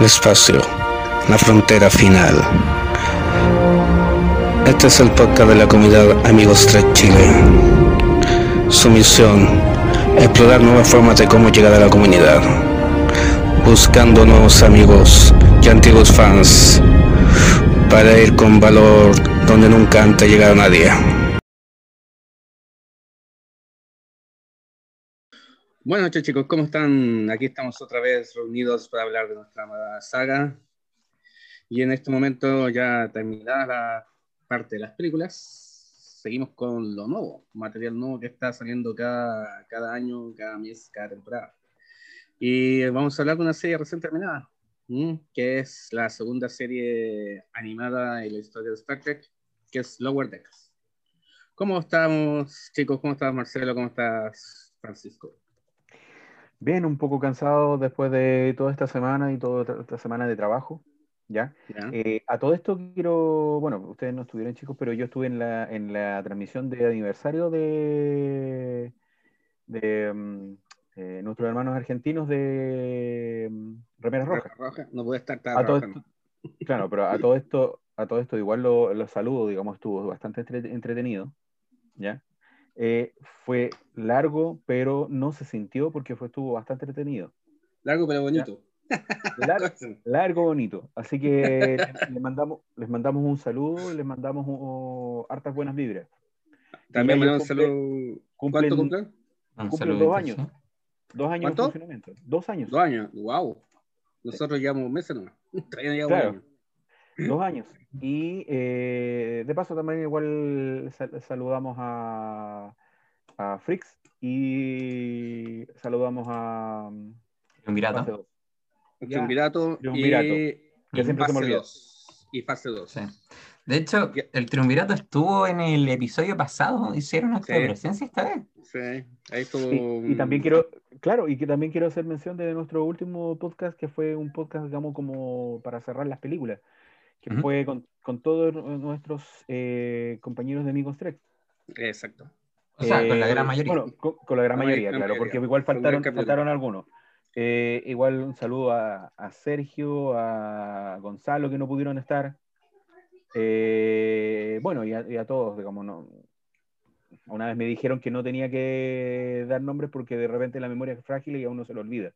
el espacio, la frontera final. Este es el podcast de la comunidad Amigos Trek Chile. Su misión, explorar nuevas formas de cómo llegar a la comunidad, buscando nuevos amigos y antiguos fans para ir con valor donde nunca antes llegado nadie. Buenas noches chicos, ¿cómo están? Aquí estamos otra vez reunidos para hablar de nuestra amada saga. Y en este momento ya terminada la parte de las películas, seguimos con lo nuevo, material nuevo que está saliendo cada, cada año, cada mes, cada temporada. Y vamos a hablar de una serie recién terminada, que es la segunda serie animada en la historia de Star Trek, que es Lower Decks. ¿Cómo estamos chicos? ¿Cómo estás Marcelo? ¿Cómo estás Francisco? Bien, un poco cansado después de toda esta semana y toda esta semana de trabajo, ¿ya? Eh, a todo esto quiero, bueno, ustedes no estuvieron chicos, pero yo estuve en la, en la transmisión de aniversario de, de mm, eh, nuestros hermanos argentinos de mm, Remeras Rojas. No puede estar tan Claro, pero a todo esto, a todo esto igual lo, lo saludo, digamos, estuvo bastante entretenido, ¿ya? Eh, fue largo, pero no se sintió porque fue, estuvo bastante entretenido. Largo, pero bonito. Largo, bonito. Así que les mandamos, les mandamos un saludo, les mandamos hartas buenas vibras. También mandamos un saludo. ¿Cuánto cumplen? Cumplen dos años. Dos años ¿Cuánto? funcionamiento. Dos años. Dos años, wow. Nosotros llevamos meses nomás. claro. Dos años. Y eh, de paso también igual saludamos a, a Frix y saludamos a Triunvirato. Triunvirato, y, que siempre se me olvida. Y fase 2. De hecho, el Triunvirato estuvo en el episodio pasado, hicieron acto de presencia esta vez. Sí, ahí estuvo. Y, y, también quiero, claro, y que también quiero hacer mención de nuestro último podcast, que fue un podcast, digamos, como para cerrar las películas que fue con, con, todos nuestros eh, compañeros de Amigos Trek. Exacto. O sea, con la gran eh, mayoría. Bueno, con, la gran mayoría, claro, porque igual faltaron, faltaron algunos. Eh, igual un saludo a, a, Sergio, a Gonzalo, que no pudieron estar. bueno, y a, y a, todos, digamos, no. Una vez me dijeron que no tenía que dar nombres porque de repente la memoria es frágil y a uno se lo olvida.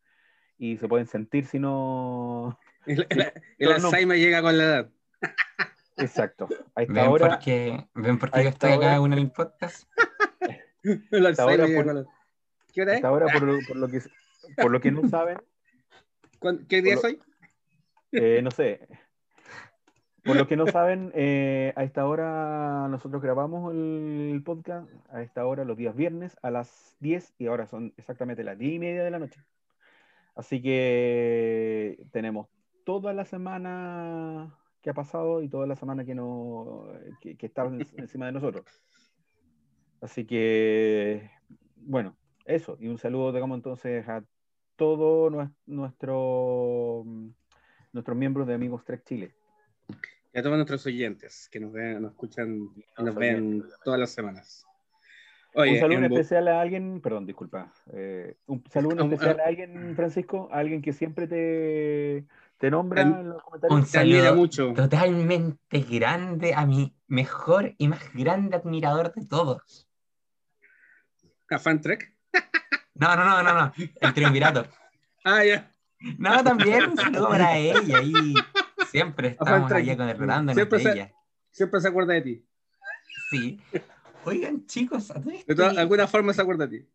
Y se pueden sentir si no, el, el, Alzheimer llega con la edad. Exacto. ¿Ven, por qué, ¿Ven por qué yo estoy acá en el podcast? el Alzheimer llega con la... ¿Qué hora es? Hasta ahora, por, por, lo que, por lo que no saben. ¿Qué día soy? Eh, no sé. Por lo que no saben, eh, a esta hora nosotros grabamos el podcast, a esta hora los días viernes a las 10 y ahora son exactamente las 10 y media de la noche. Así que tenemos toda la semana que ha pasado y toda la semana que, no, que, está encima de nosotros. Así que, bueno, eso. Y un saludo, digamos, entonces a todos nuestro, nuestros miembros de Amigos Trek Chile. Y a todos nuestros oyentes que nos, ven, nos escuchan y nos ven todas las semanas. un saludo especial a alguien, perdón, disculpa. Eh, un saludo especial a alguien, Francisco, a alguien que siempre te, te nombra en los comentarios. Un saludo mucho. totalmente grande a mi mejor y más grande admirador de todos. ¿A Fantrek? No, no, no, no, no. El triunvirato. ah, ya. No, también un saludo para ella. Y siempre estamos allá con el Rolando siempre se, ella. Siempre se acuerda de ti. Sí. Oigan, chicos, de, toda, alguna forma se acuerda de ti.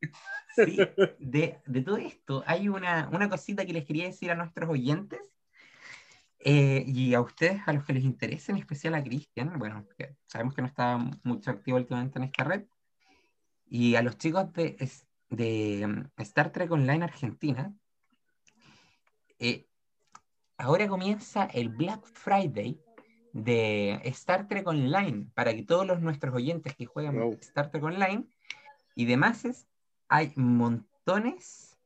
Sí, de, de todo esto, hay una, una cosita que les quería decir a nuestros oyentes eh, y a ustedes, a los que les interese, en especial a Cristian, bueno, sabemos que no está mucho activo últimamente en esta red, y a los chicos de, de mm, Star Trek Online Argentina, eh, ahora comienza el Black Friday de Star Trek Online, para que todos los nuestros oyentes que juegan Star Trek Online y demás, hay montones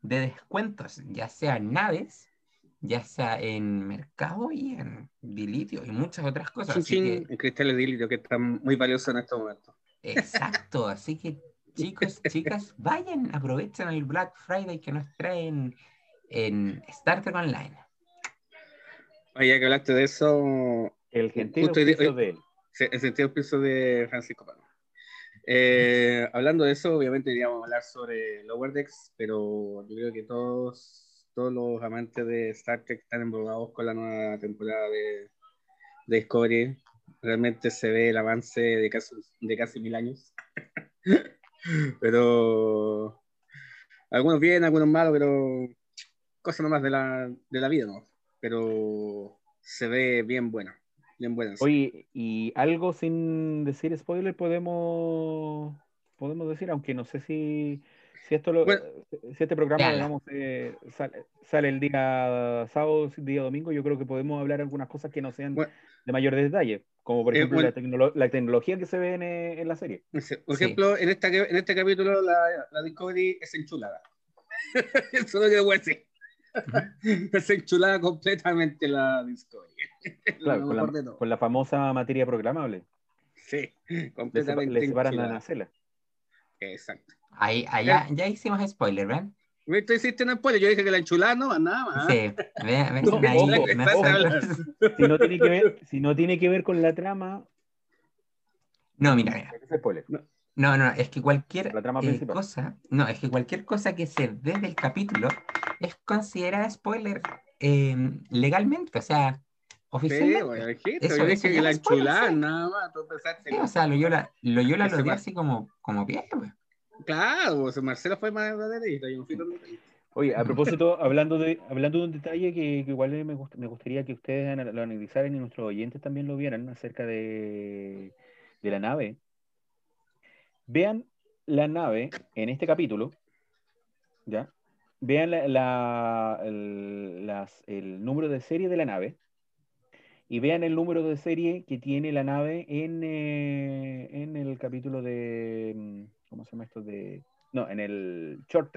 de descuentos, ya sean naves, ya sea en mercado y en dilitio y muchas otras cosas. Sí, sí, en cristales de dilitio que están muy valiosos en estos momentos. Exacto, así que chicos, chicas, vayan, aprovechen el Black Friday que nos traen en Star Trek Online. Oye, ya que hablaste de eso, El gentil hoy- de él. El sentido piso de Francisco Pano. Eh, hablando de eso, obviamente iríamos a hablar sobre Lower Decks, pero yo creo que todos, todos los amantes de Star Trek están embrogados con la nueva temporada de, de Discovery. Realmente se ve el avance de casi, de casi mil años. pero algunos bien, algunos malos, pero cosas nomás de la, de la vida, ¿no? Pero se ve bien buena. Bien buena. sí. Oye, y algo sin decir spoiler podemos podemos decir, aunque no sé si, si esto lo, Bueno. si este programa digamos, eh, sale, sale el día sábado, día domingo, yo creo que podemos hablar algunas cosas que no sean Bueno. de mayor detalle, como por Eh, ejemplo bueno. la, tecnolo- la tecnología que se ve en, eh, en la serie. Por Sí. ejemplo, en, esta, en este capítulo la, la Discovery es enchulada. Eso es lo que voy a decir. es enchulada completamente la Discovery. Claro, con la, todo. con la famosa materia programable. Sí, completamente le separan la nacela. Exacto. Ahí, allá, ya hicimos spoiler, ¿ven? Tú hiciste un spoiler, yo dije que la enchulada no, nada más. Sí, ven, ven, No, ahí, ojo, no ojo. sé- Si no tiene que ver, si no tiene que ver con la trama, No, mira, mira. es spoiler. No, no, es que cualquier La trama eh, cosa, no, es que cualquier cosa que se ve del capítulo es considerada spoiler eh, legalmente, o sea, Sí, oficialmente. bueno, dijiste, Eso- yo dije que la spoiler, enchulada, sí. nada más. Tú pensaste Sí, o sea, Loyola, Loyola lo dio así como, como pie, Claro, pues, Marcelo fue más detallista, yo no fui tan. Oye, a propósito, hablando de, hablando de un detalle que, que igual me, gust- me gustaría que ustedes lo analizaran y nuestros oyentes también lo vieran acerca de, de la nave. Vean la nave en este capítulo, ¿ya? Vean la, el, el número de serie de la nave y vean el número de serie que tiene la nave en, eh, en el capítulo de, mm, ¿cómo se llama esto? De, no, en el short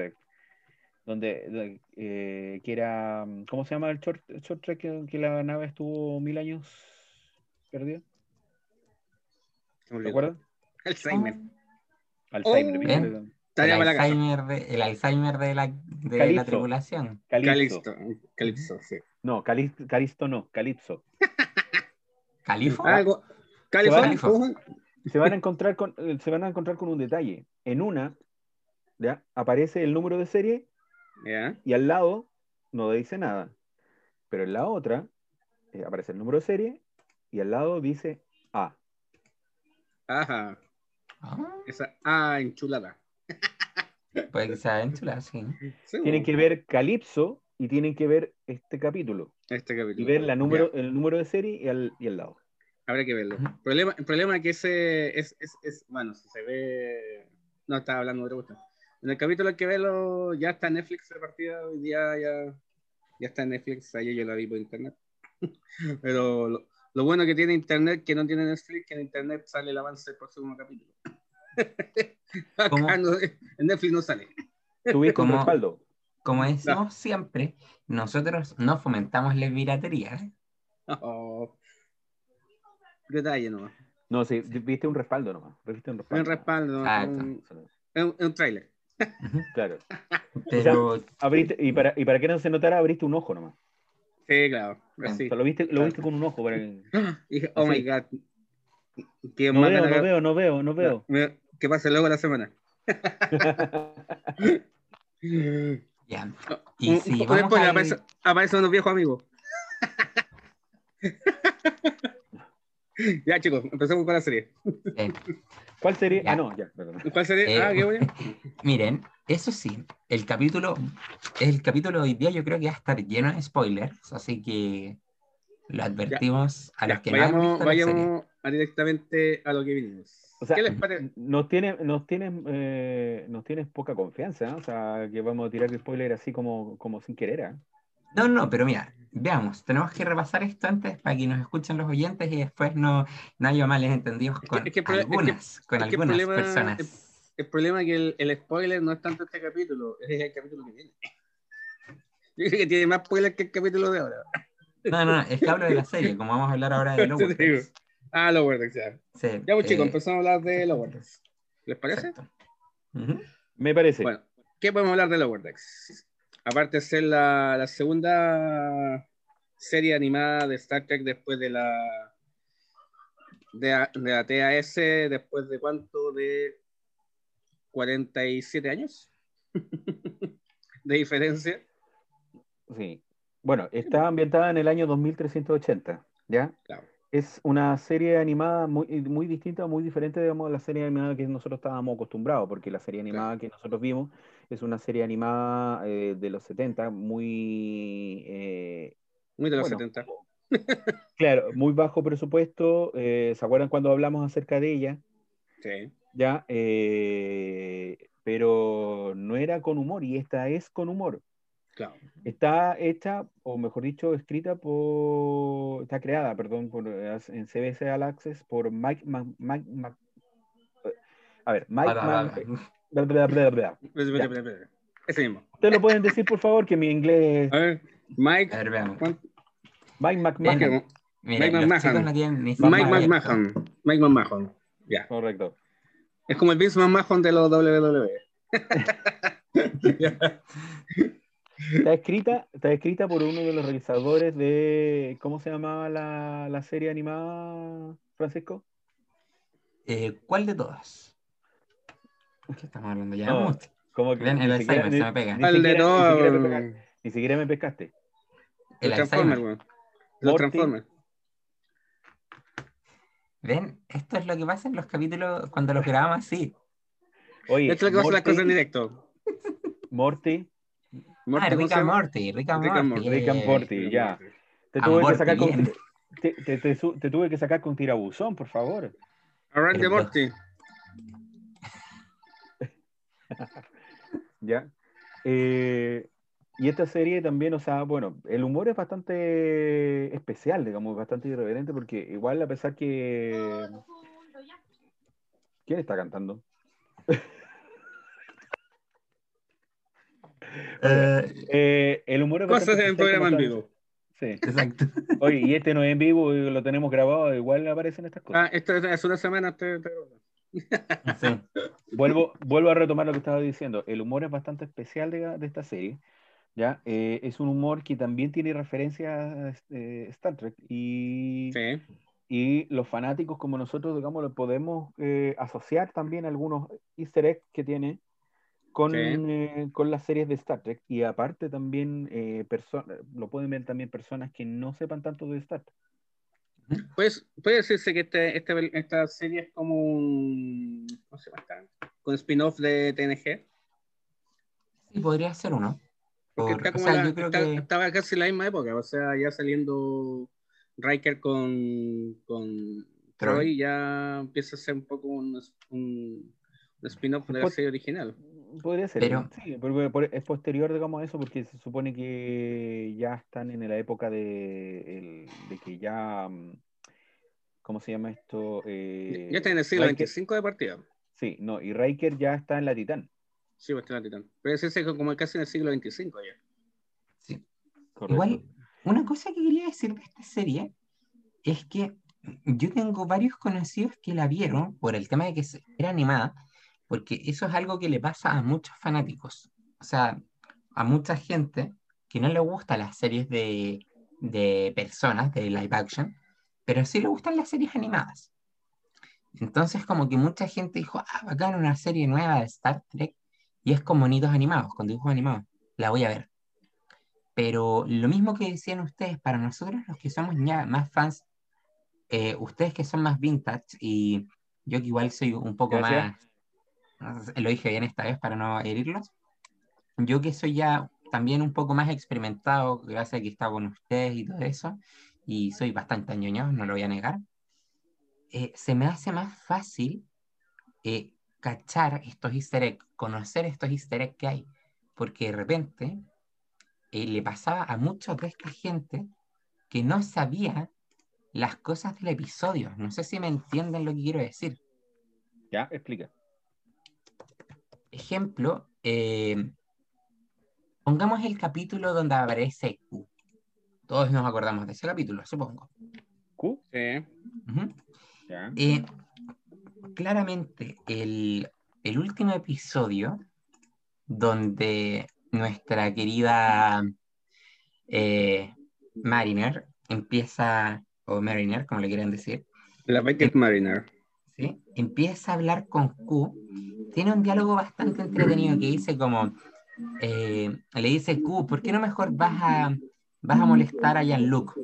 donde, de- eh, que era, ¿cómo se llama el short, short trek que, que la nave estuvo mil años perdida? ¿Te acuerdas? Alzheimer. Alzheimer, Oh. El la. Alzheimer, de, el Alzheimer de la, de la Calipso. tripulación. Calipso. Calixto, sí. No, Calis- Calisto no, Calipso. ¿Califo? Algo. Califón. Se van a encontrar con, eh, se van a encontrar con un detalle. En una, ¿ya? aparece el número de serie Ya. y al lado no dice nada. Pero en la otra eh, aparece el número de serie y al lado dice A. Ajá. Ah, Esa ah, enchulada. puede que sea chula, sí. Sí, Tienen que ver Calipso y tienen que ver este capítulo. Este capítulo. Y ver la número, Ya, el número de serie y al, y al lado. Habrá que verlo. El problema, el problema es que ese es, es, es- bueno, si se ve. No, estaba hablando de otra cuestión. En el capítulo hay que verlo, ya está en Netflix de partida, hoy día ya, ya está en Netflix, ayer yo la vi por internet. Pero lo, lo bueno que tiene internet, que no tiene Netflix, que en internet sale el avance del próximo capítulo. Acá no- en Netflix no sale. Tuviste Como- respaldo. Como decimos siempre, nosotros no fomentamos la piratería. ¿eh? Oh. Detalle nomás. No, sí, viste un respaldo nomás. Viste un respaldo. Un respaldo, Exacto. un, un, un trailer. Claro. Pero Abriste, y, para, y para que no se notara, abriste un ojo nomás. Sí, claro. Así. O sea, lo viste, lo viste con un ojo. Para que- Dije, oh my god. ¿Qué No veo, no veo, no veo, no veo. ¿Qué pasa luego la semana? ya. Y si vamos aparece- aparecen unos viejos amigos. ya, chicos, empecemos con la serie. eh, ¿Cuál sería? Ya. Ah, no, ya, perdón. ¿Cuál serie? Eh, ah, qué bueno. Miren, eso sí, el capítulo, el capítulo de hoy día yo creo que va a estar lleno de spoilers, así que lo advertimos a los Ya, que no han vayamos visto la serie. vayamos a directamente a lo que vinimos. O sea, ¿Qué les parece? nos tienes, nos tienes, eh, nos tienes poca confianza, ¿no? O sea, que vamos a tirar spoiler así como, como sin querer, ¿eh? No, no, pero mira, veamos, tenemos que repasar esto antes para que nos escuchen los oyentes y después no, no haya males entendidos que- con es que el prole- es que- algunas, con es que el algunas problema- personas. El problema es que el, el spoiler no es tanto este capítulo, es el capítulo que viene. Yo creo que tiene más spoiler que el capítulo de ahora. No, no, no, es que hablo de la serie, como vamos a hablar ahora de Lower. Decks. Ah, los Wordex, ya. Sí, Ya, pues eh, chicos, empezamos a hablar de los Wordex. ¿Les parece? Me parece. Bueno, ¿qué podemos hablar de Lower Decks? Aparte de ser la, la segunda serie animada de Star Trek después de la de, la- de la TAS, después de cuánto, de 47 años de diferencia. Sí. Bueno, está ambientada en el año 2380, ¿ya? Claro. Es una serie animada muy, muy distinta, muy diferente, digamos, a la serie animada que nosotros estábamos acostumbrados, porque la serie animada que nosotros vimos es una serie animada eh, de los 70, muy... eh, Muy de los bueno, 70. Claro, muy bajo presupuesto. eh, ¿se acuerdan cuando hablamos acerca de ella? Sí. Ya, eh, pero no era con humor y esta es con humor. Claro. Está hecha, o mejor dicho, escrita por, está creada, perdón, por, en CBS All Access por Mike, Ma- Mike, Ma- a ver, Mike, Man- bla. bla, bla. Ese mismo. Ustedes lo pueden decir, por favor, que mi inglés, A ver, Mike. A ver, veamos. ¿cuánto? Mike McMahon, Mike McMahon. Mike. McMahon. Mike McMahon. Ya. correcto. Es como el Vince McMahon de los WWE. Está escrita, está escrita por uno de los realizadores de, ¿cómo se llamaba la, la serie animada, Francisco? Eh, ¿Cuál de todas? ¿Qué estamos hablando ya? No. Como que Ven, el Alzheimer ni- se me pega. ni Al de siquiera- todo. ni siquiera me pescaste. Ni siquiera me pescaste. El Los Transformers, weón. Los. Transformers. ¿Ven? Esto es lo que pasa en los capítulos cuando los grabamos así. Oye, Esto es lo que pasa las Morty- cosas en directo. Morty, Morty, ah, ¿cómo Rick and? Morty, Rick and Morty. Morty. Rick and Morty. ya. te tuve que sacar con, te, te- te te tuve que sacar con tirabuzón, por favor. Pero- Morty. ¿Ya? Eh, y esta serie también, o sea, bueno, el humor es bastante especial, digamos, bastante irreverente, porque igual a pesar que... ¿Quién está cantando? Eh, Eh, el humor es Cosas bastante en programa en vivo. Sí. exacto. Oye, y este no es en vivo, y lo tenemos grabado, igual aparecen estas cosas. Ah, esto es- es una semana. te- te- Sí. Vuelvo, vuelvo a retomar lo que estaba diciendo. El humor es bastante especial de, de esta serie. ¿ya? Eh, es un humor que también tiene referencias a este, Star Trek. Y, Sí. y los fanáticos como nosotros, digamos, lo podemos eh, asociar también algunos easter eggs que tiene con, Sí. eh, con las series de Star Trek. Y aparte también lo pueden ver también personas que no sepan tanto de Star Trek. Pues, puede decirse que este, este- esta serie es como un. ¿Cómo se llama esta? Con spin-off de TNG. Sí, podría ser uno. Porque Por- está o como sea, la- yo creo está- que estaba casi en la misma época. O sea, ya saliendo Riker con, con Troy. Troy, ya empieza a ser un poco un, un- un spin-off de la Pues- serie original. Podría ser, Pero- sí, pero- pero es posterior, digamos, a eso, porque se supone que ya están en la época de, el- de que ya, mm, ¿cómo se llama esto? Eh, ya está en el siglo Riker- 25 de partida. Sí, no, y Riker ya está en la Titán. Sí, pues está en la Titán. Puede decirse que como casi en el siglo 25 ya. sí. correcto. Igual, una cosa que quería decir de esta serie es que yo tengo varios conocidos que la vieron por el tema de que se- era animada, porque eso es algo que le pasa a muchos fanáticos. O sea, a mucha gente que no le gustan las series de, de personas, de live action, pero sí le gustan las series animadas. Entonces, como que mucha gente dijo, ah, bacán, una serie nueva de Star Trek, y es con monitos animados, con dibujos animados. La voy a ver. Pero lo mismo que decían ustedes, para nosotros los que somos ya más fans, eh, ustedes que son más vintage y yo que igual soy un poco Gracias. más, lo dije bien esta vez para no herirlos, yo que soy ya también un poco más experimentado, gracias a que estado con ustedes y todo eso, y soy bastante añoñado, no lo voy a negar, eh, se me hace más fácil eh, cachar estos easter eggs, conocer estos easter eggs que hay, porque de repente eh, le pasaba a mucha de esta gente que no sabía las cosas del episodio. No sé si me entienden lo que quiero decir. Ya, explica. Ejemplo, eh, pongamos el capítulo donde aparece Q. Todos nos acordamos de ese capítulo, supongo. ¿Q? Sí. Eh, claramente, el, el último episodio donde nuestra querida eh, Mariner empieza, o Mariner, como le quieran decir, La Beckett Mariner. ¿Sí? empieza a hablar con Q. Tiene un diálogo bastante entretenido que dice como, eh, le dice Q, ¿por qué no mejor vas a, vas a molestar a Jean-Luc?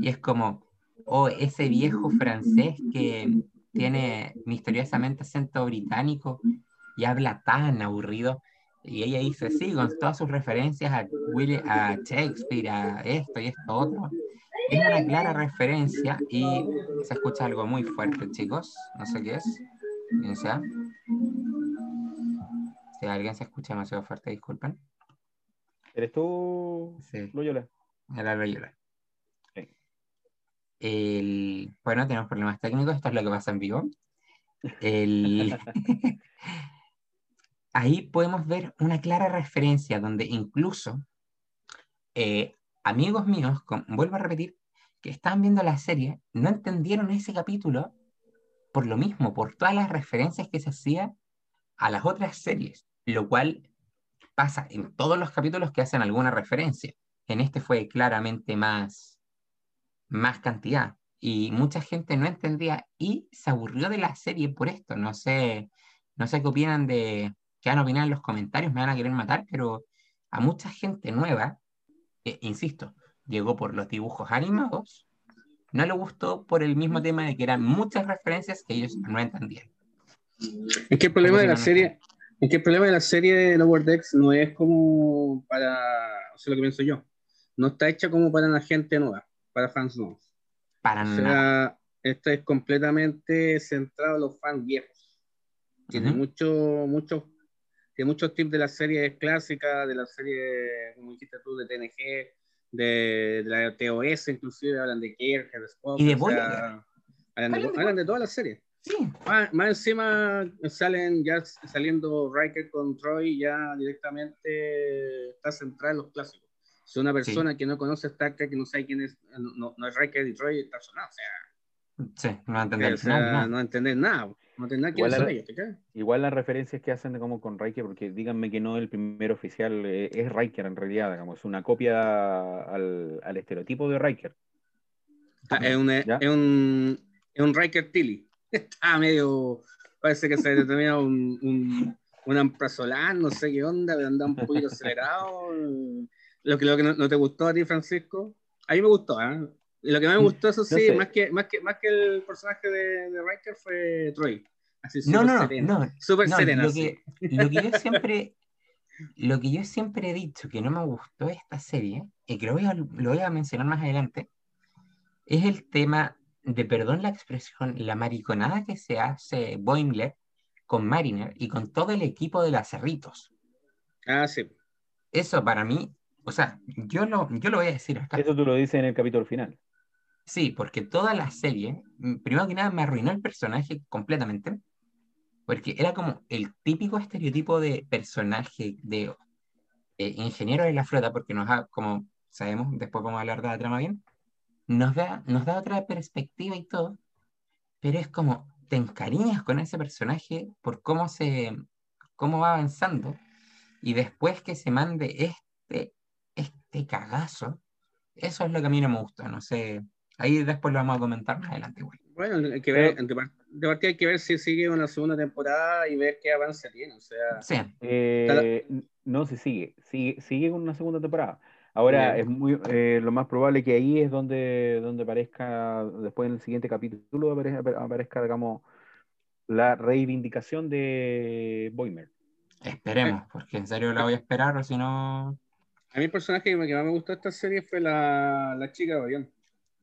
Y es como, oh, ese viejo francés que tiene misteriosamente acento británico y habla tan aburrido. Y ella dice, sí, con todas sus referencias a, a Shakespeare, a esto y esto otro. Es una clara referencia y se escucha algo muy fuerte, chicos. No sé qué es. Bien sea. Si alguien se escucha demasiado fuerte, disculpen. ¿Eres tú, Sí, Loyola? era Loyola. Sí. El, bueno, tenemos problemas técnicos, esto es lo que pasa en vivo. El, ahí podemos ver una clara referencia donde incluso eh, amigos míos, con- vuelvo a repetir, que estaban viendo la serie, no entendieron ese capítulo por lo mismo, por todas las referencias que se hacía a las otras series, lo cual pasa en todos los capítulos que hacen alguna referencia. En este fue claramente más, más cantidad y mucha gente no entendía y se aburrió de la serie por esto. No sé, no sé qué opinan de, qué van a opinar en los comentarios, me van a querer matar, pero a mucha gente nueva, eh, insisto, llegó por los dibujos animados, no le gustó por el mismo tema de que eran muchas referencias que ellos no entendían. Es que el problema de la serie, es que el problema de la serie de Lower Decks no es como para, o sea, lo que pienso yo, no está hecha como para la gente nueva, para fans nuevos. Para O nada. esto es completamente centrado en los fans viejos. Tiene mucho, muchos tips de las series clásicas, de la serie, como dijiste tú, de TNG, de, de la TOS, inclusive hablan de Kirk, de Spock, Y de sea, hablan, de, Hablan de todas las series. Sí, Más, más encima salen ya saliendo Riker con Troy, ya directamente está centrada en los clásicos. Si una persona que no conoce Star Trek, que no sabe quién es, no, no es Riker y Troy, está sonado. O sea, sí, no va a entender o sea, final, nada. no entender nada. No nada quiénes Igual la-. Igual las referencias que hacen de como con Riker, porque díganme que no el primer oficial eh, es Riker en realidad, digamos, es una copia al, al estereotipo de Riker. Está- Es un, es un, es un Riker Tilly. Está medio, parece que se determina un, un, un amprazolán, no sé qué onda, pero anda un poquito acelerado. Lo que, lo que no, no te gustó a ti, Francisco, a mí me gustó, ¿eh? Lo que más me gustó, eso sí, sé. más, que, más, que, más que el personaje de, de Riker fue Troy. Así no, no, serena. no, Súper no, serena, lo sí. que, lo que yo siempre, lo que yo siempre he dicho que no me gustó de esta serie, y que lo voy a, lo voy a mencionar más adelante, es el tema de, perdón la expresión, la mariconada que se hace Boimler con Mariner y con todo el equipo de las Cerritos. Ah, sí. Eso para mí, o sea, yo lo, yo lo voy a decir acá. Eso tú lo dices en el capítulo final. Sí, porque toda la serie, mm, primero que nada, me arruinó el personaje completamente, porque era como el típico estereotipo de personaje de eh, ingeniero de la flota, porque nos da, como sabemos, después vamos a hablar de la trama bien, nos da, nos da otra perspectiva y todo, pero es como te encariñas con ese personaje por cómo se, cómo va avanzando, y después que se mande este, este cagazo, eso es lo que a mí no me gusta, no sé. Ahí después lo vamos a comentar más adelante, güey. Bueno, hay que ver, de par- de partida hay que ver si sigue una segunda temporada y ver qué avance tiene. O sea, Sí, Eh, no se sigue, sigue, sigue con una segunda temporada. Ahora Bien. es muy eh, lo más probable que ahí es donde, donde aparezca, después en el siguiente capítulo aparezca, aparezca, digamos, la reivindicación de Boimer. esperemos, porque en serio la voy a esperar, o si no. a mí el personaje que más me gustó de esta serie fue la, la chica de avión.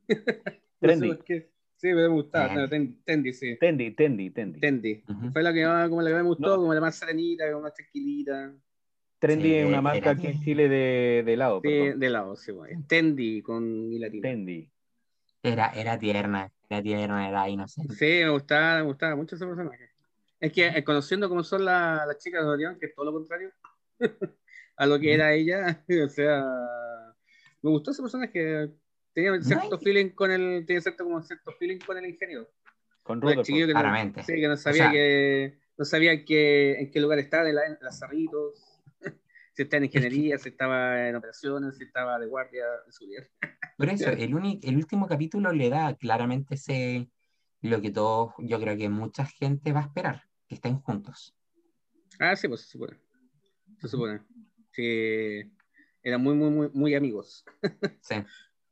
Trendy. No sé por qué. Sí, me gustaba. Bien. no, Ten- Tendi, sí. Tendi, Tendi, Tendi. Tendi. Ujú. Fue la que más, como la que me gustó, No. como la más serenita, como más tranquilita. Trendy Sí, es una marca aquí en. Chile de, de helado, Sí, perdón. de lado, sí, güey. Tendi con mi latina. Tendi. Era, era tierna, era tierna, era inocente. Sí, me gustaba, me gustaba mucho ese personaje. Es que eh, conociendo cómo son la- las chicas de avión, que es todo lo contrario a lo que era ella, o sea, me gustó ese personaje. Tenía cierto hay- feeling con el, tenía cierto como cierto feeling con el ingeniero. Con chiquillo que no, Claramente. sí, que no sabía sea- que no sabía que, en qué lugar estaba, en la, en las Cerritos. si estaba en ingeniería, si estaba en operaciones, si estaba de guardia en su día. Por eso, el, único, el último capítulo le da claramente ese, lo que todos, yo creo que mucha gente va a esperar, que estén juntos. Ah, sí, pues se supone. Se supone. Que eran muy, muy, muy, muy amigos. Sí.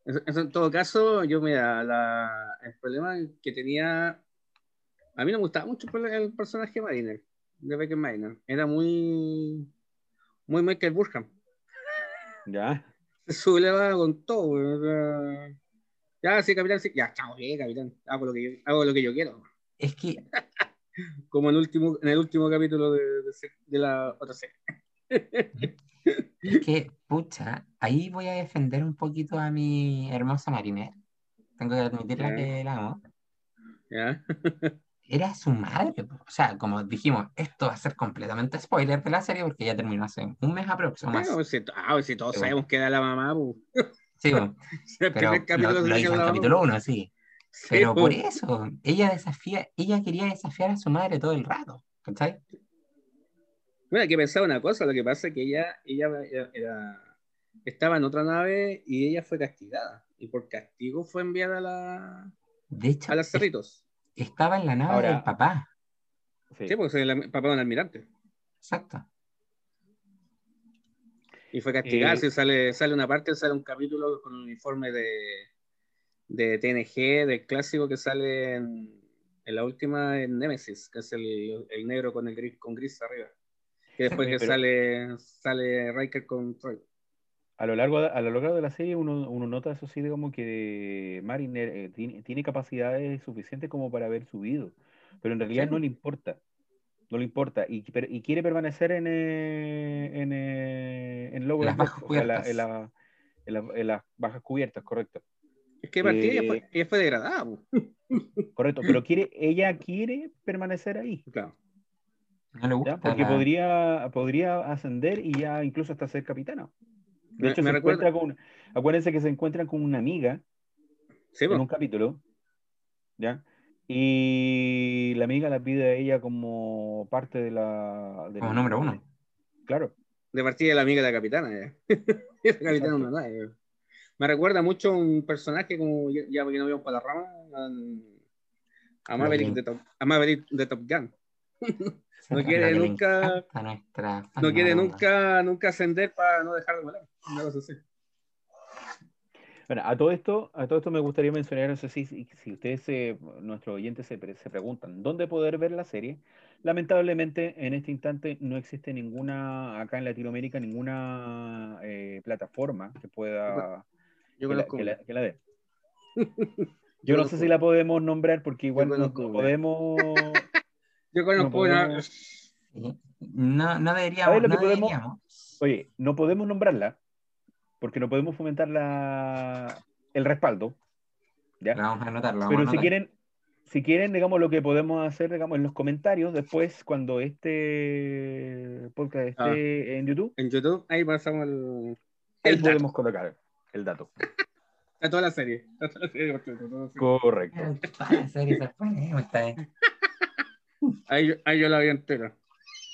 Eso, en todo caso, yo, mira, la, el problema que tenía. A mí no me gustaba mucho el personaje de Mariner, de Becker Mariner. Era muy. Muy Michael Burham. Ya. Se subleva con todo, sea, Ya, sí, capitán, sí. Ya, chao, eh, capitán. Hago lo que yo, hago lo que yo quiero. Es que, Como en, el último, en el último capítulo de, de, de la otra serie. Es que, pucha, ahí voy a defender un poquito a mi hermosa Mariner. Tengo que admitirla Ya. que la amo. ¿Ya? Era su madre. O sea, como dijimos, esto va a ser completamente spoiler de la serie porque ya terminó hace un mes aproximadamente. Bueno, pues, si, ah, si todos sabemos que era la mamá, pues. Sí, El pero capítulo lo, lo hizo en el capítulo pues. 1, sí. Sí, Pero por eso, ella desafía, ella quería desafiar a su madre todo el rato. ¿Cachai? Bueno, hay que pensar una cosa, lo que pasa es que ella, ella era- estaba en otra nave y ella fue castigada. Y por castigo fue enviada a, la, De hecho, a las cerritos. estaba en la nave Ahora- del papá. Sí. Sí, porque es el papá de un almirante. Exacto. Y fue castigada, Eh, si sale, sale una parte, sale un capítulo con un uniforme de, de TNG, del clásico que sale en, en la última en Nemesis, que es el, el negro con el gris, con gris arriba. Que después Sí, que pero- sale, sale Riker con Troy. A lo largo de, a lo largo de la serie uno, uno nota eso sí, como que Mariner eh, tiene, tiene capacidades suficientes como para haber subido, pero en realidad Sí. no le importa, no le importa y, per- y quiere permanecer en, eh, en, eh, en Lower Las bajas o sea, la- cubiertas. en, la- en la- en las bajas cubiertas, correcto, Es que partida ella, Eh, fue, ella fue degradada. po. correcto, pero quiere, ella quiere permanecer ahí, Claro. No le gusta ¿ya? porque la- podría, podría ascender y ya incluso hasta ser capitana. De Me- hecho, me se recuerda- encuentra con, acuérdense que se encuentran con una amiga Sí, en un capítulo, ¿ya? Y la amiga la pide a ella como parte de la... del- Como número uno. Claro, de partida la amiga de la capitana. la capitana no ya. Me recuerda mucho a un personaje como ya, porque no vemos para la rama a, a Maverick de Top, a Maverick de Top Gun. No quiere nunca- No quiere nunca, nunca ascender para no dejar de volar. Una cosa así. Bueno, a todo esto, a todo esto me gustaría mencionar, no sé si, ustedes, nuestros oyentes se, se preguntan dónde poder ver la serie. Lamentablemente, en este instante no existe ninguna, acá en Latinoamérica, ninguna eh, plataforma que pueda Yo que la, conozco. que la- que la dé. Yo Yo no sé si la podemos nombrar porque igual no, podemos. Yo conozco no una- podemos-. No, no deberíamos. ¿Sabes lo que no podemos- deberíamos. Oye, no podemos nombrarla porque no podemos fomentar la, el respaldo. ¿ya? Lo vamos a anotar, Pero a si quieren, si quieren, digamos, lo que podemos hacer, digamos, en los comentarios después, cuando este podcast esté Ah. en YouTube, En YouTube, ahí pasamos el, ahí el dato. podemos colocar el dato. A toda la serie. A toda la serie, porque toda la serie. Correcto. Ahí, yo- ahí yo la vi entera.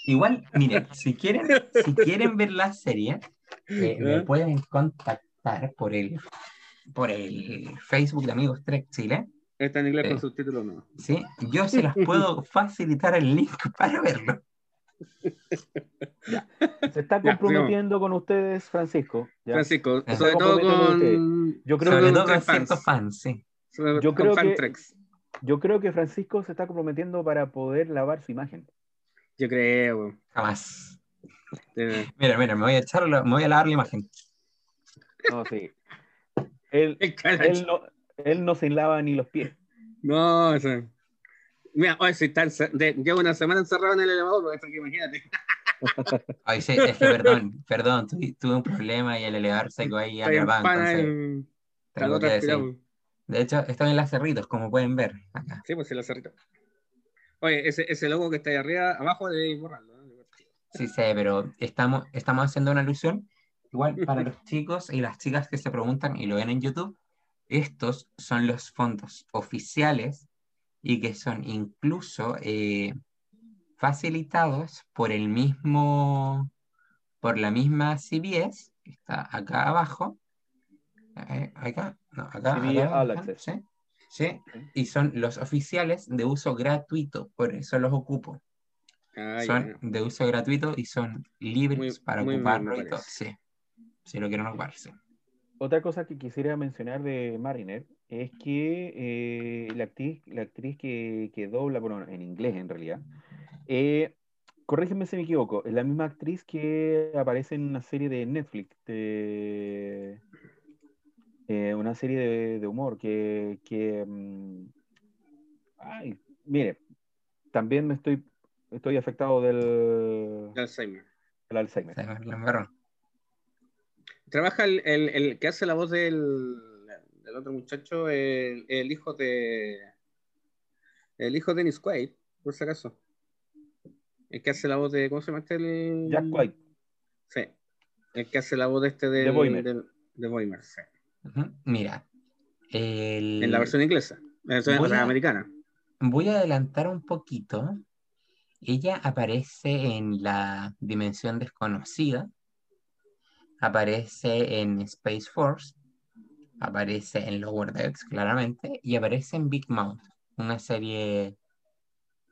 Igual, miren, si quieren, si quieren ver la serie, eh, me ¿Eh? pueden contactar por el, por el Facebook de Amigos Trek Chile. Está en inglés con Sí. subtítulos, no. ¿sí? Yo se las puedo facilitar el link para verlo. Se está Ya, comprometiendo con ustedes, Francisco. ¿ya? Francisco, sobre todo con con. Yo creo Sobre que- todo con fans. ciertos fans, sí. Sobre- Yo con creo fan que- Treks. Yo creo que Francisco se está comprometiendo para poder lavar su imagen. Yo creo. Jamás. Mira, mira, me voy a echar, me voy a lavar la imagen. No, sí. Él, él, no, él no se lava ni los pies. No, eso. Mira, hoy si está encer- de- llevo una semana encerrado en el elevador, eso que imagínate. Ay, sí, es que perdón, perdón, tuve, tuve un problema y el elevador se quedó ahí pana, entonces tengo que decir. De hecho, estoy en las cerritos, como pueden ver acá. Sí, pues sí, la cerrita. Oye, ese, ese logo que está ahí arriba, abajo debéis borrarlo. ¿no? Sí sé, pero estamos, estamos haciendo una alusión. Igual para los chicos y las chicas que se preguntan y lo ven en YouTube, estos son los fondos oficiales y que son incluso eh, facilitados por el mismo por la misma CBS, que está acá abajo. Eh, acá, no, acá. ¿sí? Sí, y son los oficiales de uso gratuito, por eso los ocupo. Ah, son de uso gratuito y son libres Muy- para muy ocuparlo y todo. Sí, si lo quieren ocupar, sí. Otra cosa que quisiera mencionar de Mariner es que eh, la actriz, la actriz que, que dobla, bueno, en inglés en realidad, eh, corrígeme si me equivoco, es la misma actriz que aparece en una serie de Netflix, de, eh, una serie de, de humor que, que, mm, ay, mire, también me estoy, estoy afectado del, De Alzheimer. del Alzheimer. Embarró. Trabaja el, el- el que hace la voz del, del otro muchacho, el, el hijo de. El hijo de Dennis Quaid, por si acaso. El que hace la voz de. ¿Cómo se llama este? El... Jack White. Sí. El que hace la voz de este del, De Boimler. del- de Boimler, sí. Mira, el- En la versión inglesa. La versión Voy a- americana. voy a adelantar un poquito. Ella aparece en la Dimensión Desconocida, aparece en Space Force, aparece en Lower Decks, claramente, y aparece en Big Mouth, una serie,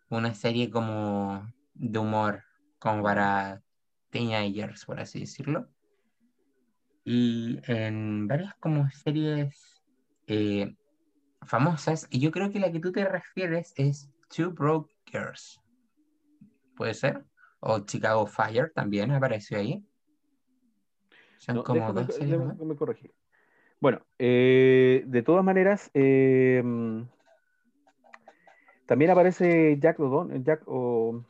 una serie como de humor, como para teenagers, por así decirlo. Y en varias como series eh, famosas, y yo creo que la que tú te refieres es Two Broke Girls. ¿Puede ser? O Chicago Fire también apareció ahí. Son No, como déjame, dos series más. déjame corregir. Bueno, eh, de todas maneras, eh, también aparece Jack O'Donnell, Jack o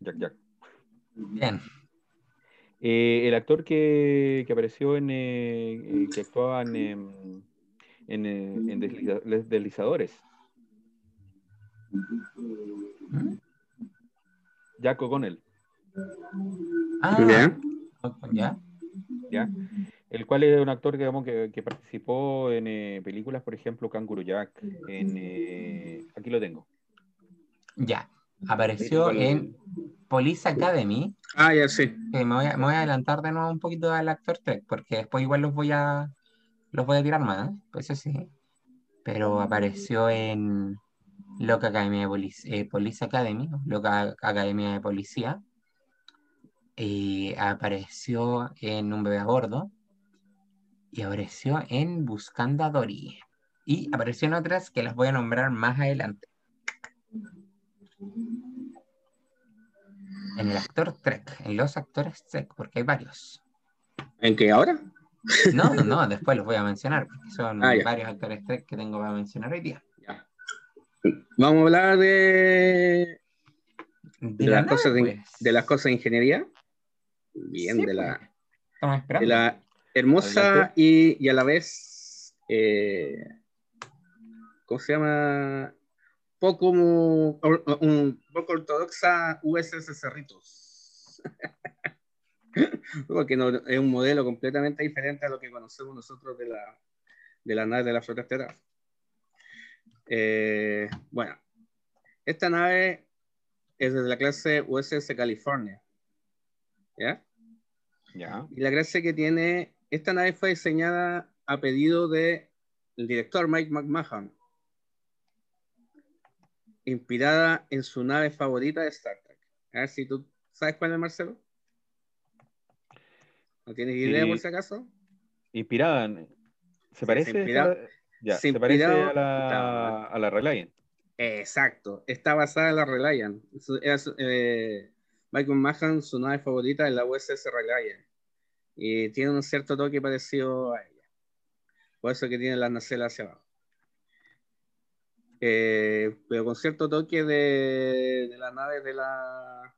Jack Jack. Bien. Eh, el actor que, que apareció en eh, que actuaba en, em, en, eh, en desliza- deslizadores, ¿Mm? Jack O'Connell, Ah, Bien. ¿ya? ¿ya? El cual es un actor que, digamos, que, que participó en eh, películas, por ejemplo, Kangaroo Jack, en, eh, aquí lo tengo. Ya. Apareció en Police Academy, Ah, ya sí. que me voy, a, me voy a adelantar de nuevo un poquito al actor Trek, porque después igual los voy a los voy a tirar más, ¿eh? pues eso sí. Pero apareció en Loca Academia de Police, eh, Police Academy, Loca Academia de Policía. Y apareció en Un bebé a bordo. Y apareció en Buscando a Dory. Y apareció en otras que las voy a nombrar más adelante. En el actor Trek, en los actores Trek, porque hay varios. ¿En qué ahora? No, no, no, después los voy a mencionar, porque son Ah, varios actores Trek que tengo para mencionar hoy día. Ya. Vamos a hablar de, De, de, la las, cosas de, pues. de las cosas de ingeniería. Bien, Sí, de pues. la, Estamos de la hermosa y, y a la vez, eh, ¿cómo se llama? Poco, un poco ortodoxa USS Cerritos. Porque no, es un modelo completamente diferente a lo que conocemos nosotros de la, de la nave de la flota estelar. Eh, bueno, esta nave es de la clase USS California. ¿Ya? Ya. Y la gracia que tiene, esta nave fue diseñada a pedido del director Mike McMahon, inspirada en su nave favorita de Star Trek. A ver si tú sabes cuál es, Marcelo. ¿No tienes idea por si acaso? Inspirada. en- ¿Se parece? esta- ya, se se parece a la, a la Reliant. Exacto, está basada en la Reliant. Eh, Mike McMahon, su nave favorita es la USS Reliant. Y tiene un cierto toque parecido a ella. Por eso que tiene las nacelas hacia abajo. Eh, pero con cierto toque de, de las naves de la,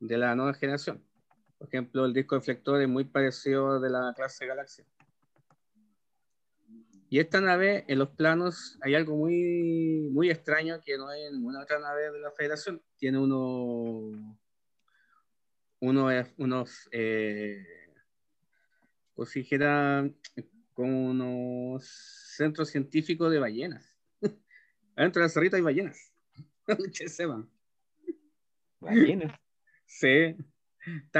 de la nueva generación. Por ejemplo, el disco deflector es muy parecido de la clase Galaxia. Y esta nave, en los planos, hay algo muy, muy extraño que no hay en ninguna otra nave de la Federación. Tiene uno, uno, unos, eh, o si dijera, como unos centros científicos de ballenas. Adentro de la cerrita hay ballenas. que sepan. Ballenas. Sí.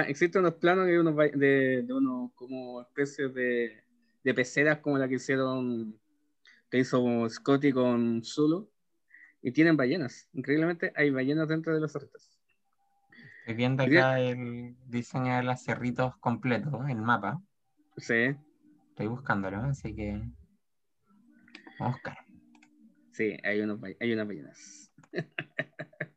existen unos planos de unos, de, de unos como especies de, de peceras como la que hicieron, que hizo Scotty con Zulu, y tienen ballenas. Increíblemente hay ballenas dentro de los cerritos. Estoy viendo acá el diseño de los cerritos completo, el mapa. Sí. Estoy buscándolo, así que vamos a buscar. Sí, hay, unos, hay unas ballenas.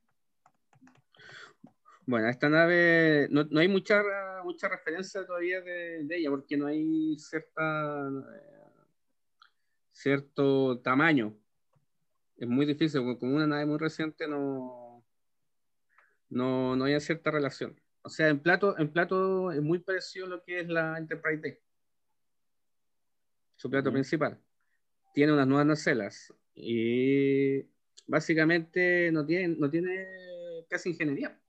Bueno, esta nave, no, no hay mucha, mucha referencia todavía de, de, ella, porque no hay cierta, cierto tamaño. Es muy difícil, porque como una nave muy reciente no, no, no hay cierta relación. O sea, en plato, en plato es muy parecido a lo que es la Enterprise D. Su plato principal. Tiene unas nuevas nacelas y básicamente no tiene, no tiene casi ingeniería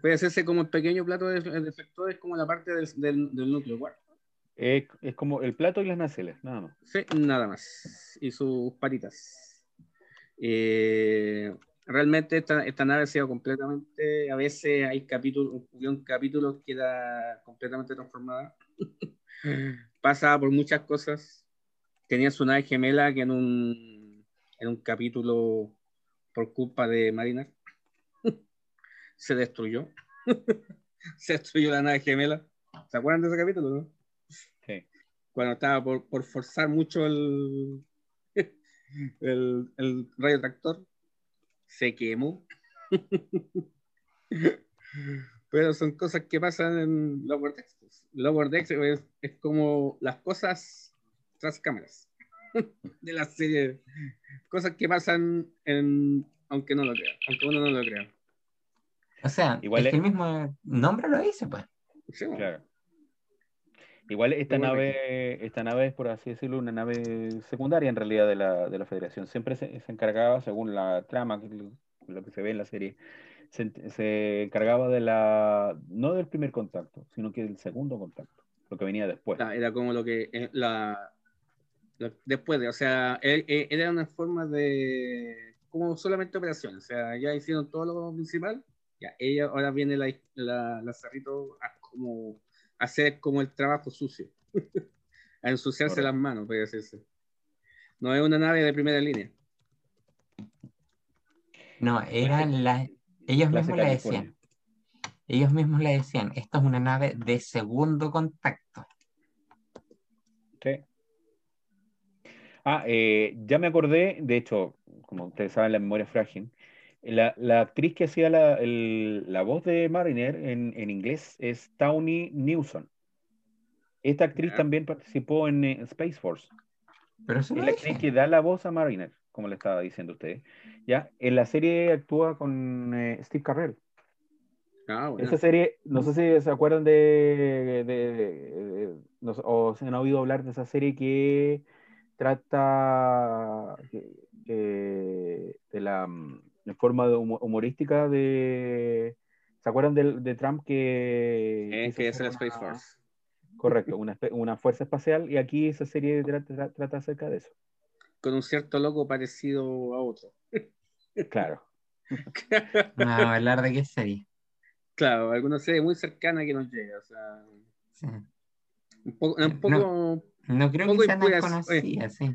Puede hacerse como el pequeño plato de, defectores, como la parte del, del, del núcleo Es, es, como el plato y las naceles, nada más. Sí, nada más. Y sus patitas. Eh, realmente esta, esta, nave ha sido completamente, a veces hay capítulos, un capítulo queda completamente transformada. Pasa por muchas cosas. Tenía su nave gemela que en un, en un capítulo, por culpa de Mariner, se destruyó. se destruyó la nave gemela. ¿Se acuerdan de ese capítulo? No? Sí. Cuando estaba por, por forzar mucho el, el, el rayo tractor, se quemó. Pero son cosas que pasan en Lower Decks. Lower Decks es, es como las cosas tras cámaras de la serie. Cosas que pasan en, aunque no lo crea, aunque uno no lo crea. O sea, Igual es, que el mismo nombre lo dice, pues. Sí, claro. Igual esta nave, esta nave es, por así decirlo, una nave secundaria en realidad de la, de la Federación. Siempre se, se, encargaba, según la trama, lo que se ve en la serie, se, se, encargaba de la, no del primer contacto, sino que del segundo contacto, lo que venía después. Era como lo que, eh, la después de, o sea, era una forma de, como solamente operaciones, o sea, ya hicieron todo lo principal ya, ella ahora viene la, la, la Cerrito a como hacer como el trabajo sucio, a ensuciarse las manos, puede decirse. No es una nave de primera línea. No, eran las. Ellos mismos le decían. Ellos mismos le decían, esto es una nave de segundo contacto. Sí. Ah, eh, ya me acordé, de hecho, como ustedes saben, la memoria es frágil. La, la, actriz que hacía la, el, la, voz de Mariner en, en, inglés es Tawny Newson. Esta actriz yeah. también participó en eh, Space Force. Pero es la actriz que da la voz a Mariner, como le estaba diciendo usted. ¿ya? En la serie actúa con eh, Steve Carrell. Ah, bueno. Esa serie, no sé si se acuerdan de, de, de, de no, o se han oído hablar de esa serie que trata eh, de la mm, en forma de humorística de... ¿Se acuerdan de, de Trump que... Eh, que es el Space Force. Correcto, una, una, fuerza espacial y aquí esa serie trata, trata acerca de eso. Con un cierto loco parecido a otro. Claro. A hablar de qué serie. Claro, alguna serie muy cercana que nos llega, o sea... Sí. Un poco... Un poco no, no creo poco que sea tan conocida, sí.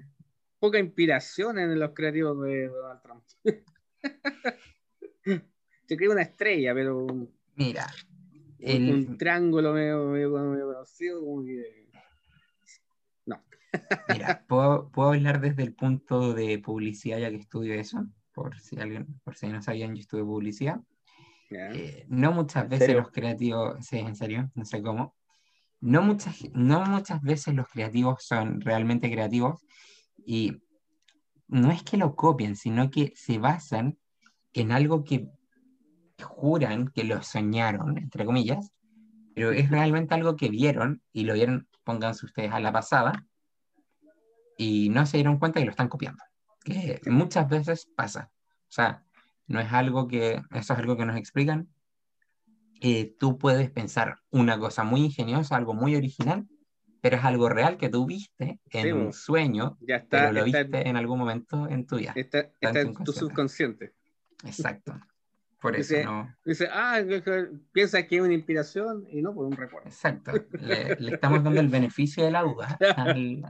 Poca inspiración en los creativos de Donald Trump. Te creo una estrella, pero. Mira. El... Un triángulo medio, medio, medio conocido, como que. No. Mira, ¿puedo, ¿puedo, hablar desde el punto de publicidad, ya que estudio eso. Por si alguien, por si no sabían, yo estudio publicidad. Yeah. Eh, no muchas veces serio? los creativos, sí, en serio, no sé cómo. No muchas, no muchas veces los creativos son realmente creativos y no es que lo copien, sino que se basan en algo que juran que lo soñaron, entre comillas, pero es realmente algo que vieron y lo vieron, pónganse ustedes a la pasada, y no se dieron cuenta que lo están copiando, que muchas veces pasa. O sea, no es algo que, eso es algo que nos explican. Eh, tú puedes pensar una cosa muy ingeniosa, algo muy original, pero es algo real que tú viste en sí, un sueño, ya está, pero lo está, viste en algún momento en tu vida. Está, está, está en tu subconsciente. Exacto. Por eso Dice- no. Dice, ah, piensa que es una inspiración y no por un recuerdo. Exacto. Le, le estamos dando el beneficio de la duda al-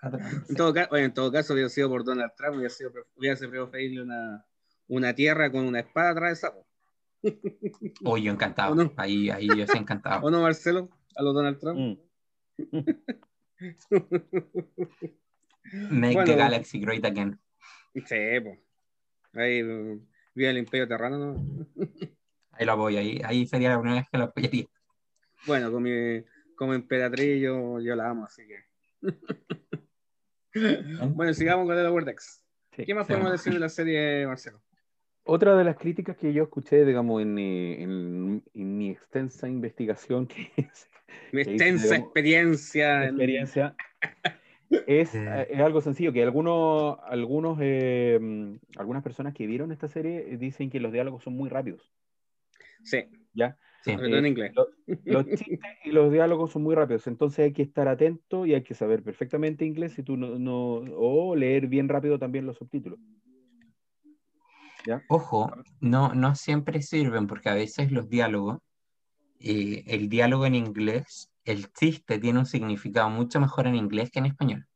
al- En todo, caso, en todo caso, hubiera sido por Donald Trump, hubiera sido hubiera preferible una, una tierra con una espada atravesada. Oh, yo encantado. ¿O no? Ahí, ahí yo sí encantado. ¿O no, Marcelo? A los Donald Trump. Mm. Make Bueno. the galaxy great again. Sí, pues. Ahí eh, vive el Imperio Terrano, ¿no? Ahí lo apoyo. Ahí, ahí sería la primera vez que lo apoyaría. Bueno, con mi, como emperatriz yo, yo la amo, así que. bueno, sigamos con el Vortex. Sí. ¿Qué más Sí. podemos decir de la serie, Marcelo? Otra de las críticas que yo escuché, digamos, en, mi- en- en mi extensa investigación, que es Mi extensa digamos, experiencia. en- experiencia, es, Eh. eh, es algo sencillo, que algunos, algunos, eh, mm, algunas personas que vieron esta serie eh, dicen que los diálogos son muy rápidos, Sí, ¿ya? Sí. todo en Eh, inglés. lo- los chistes y los diálogos son muy rápidos, entonces hay que estar atento y hay que saber perfectamente inglés si tú no, no- o leer bien rápido también los subtítulos. Ojo, no, no siempre sirven porque a veces los diálogos, eh, el diálogo en inglés, el chiste tiene un significado mucho mejor en inglés que en español.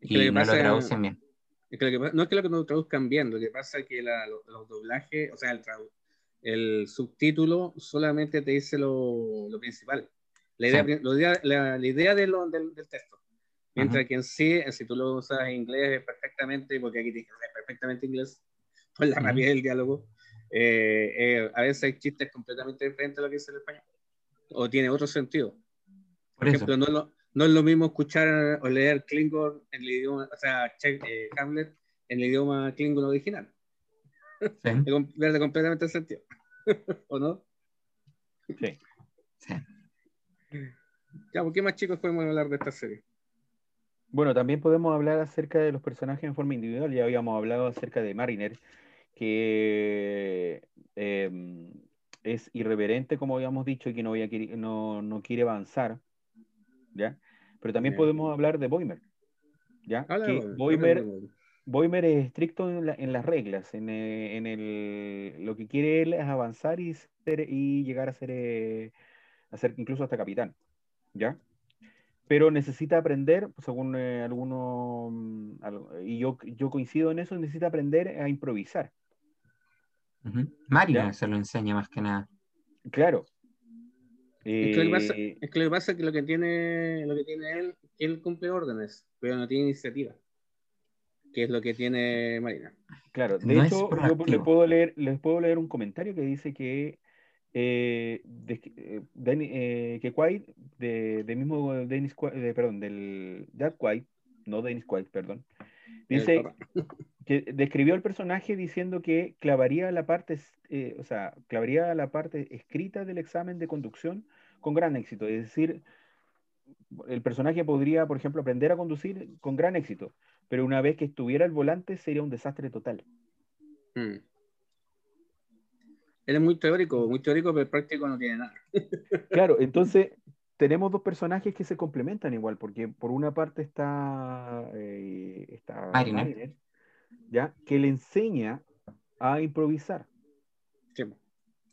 Es que lo Y que no lo pasa- traducen bien. Es que lo que no es que lo nos traduzcan bien, lo que pasa es que la- lo- los doblajes, o sea, el, el subtítulo solamente te dice lo, lo principal, la idea, Sí. lo idea- la, la idea de lo- del, del texto. Mientras que en sí, si tú lo usas en inglés perfectamente, porque aquí tienes que perfectamente inglés, por la rapidez del diálogo, eh, eh, a veces hay chistes completamente diferentes a lo que dice el español. O tiene otro sentido. Por Por ejemplo, no es, lo, no es lo mismo escuchar o leer Klingon en el idioma, o sea, eh, Hamlet en el idioma Klingon original. sí, Pierde completamente el sentido. ¿O no? Sí. sí. Ya, ¿por qué más chicos podemos hablar de esta serie? Bueno, también podemos hablar acerca de los personajes en forma individual. Ya habíamos hablado acerca de Mariner, que eh, es irreverente, como habíamos dicho, y que no, había no, no quiere avanzar. ¿ya? Pero también podemos hablar de Boimer. ¿ya? Que Boimer, Boimer, es estricto en, la- en las reglas. En, eh, en el, lo que quiere él es avanzar y, ser- y llegar a ser, eh, a ser incluso hasta capitán. ¿ya? pero necesita aprender, según eh, algunos, mm, y yo, yo coincido en eso, necesita aprender a improvisar. Ya. se lo enseña más que nada. Claro. Es que, lo que pasa, Eh, es que lo que pasa es que lo que tiene, lo que tiene él, que él cumple órdenes, pero no tiene iniciativa. Que es lo que tiene Marina. claro, de no hecho, yo les puedo, leer, les puedo leer un comentario que dice que eh, de- eh, Denny- eh, que Quaid, de, del mismo Dennis Quaid, de- perdón, del Jack Quaid, no Dennis Quaid, perdón, dice que describió al personaje diciendo que clavaría la parte, eh, o sea, clavaría la parte escrita del examen de conducción con gran éxito. Es decir, el personaje podría, por ejemplo, aprender a conducir con gran éxito, pero una vez que estuviera al volante sería un desastre total. Mm. Él es muy teórico, muy teórico, pero práctico no tiene nada. Claro, entonces tenemos dos personajes que se complementan igual, porque por una parte está, eh, está Mariner. Mariner, ¿ya? que le enseña a improvisar. Sí,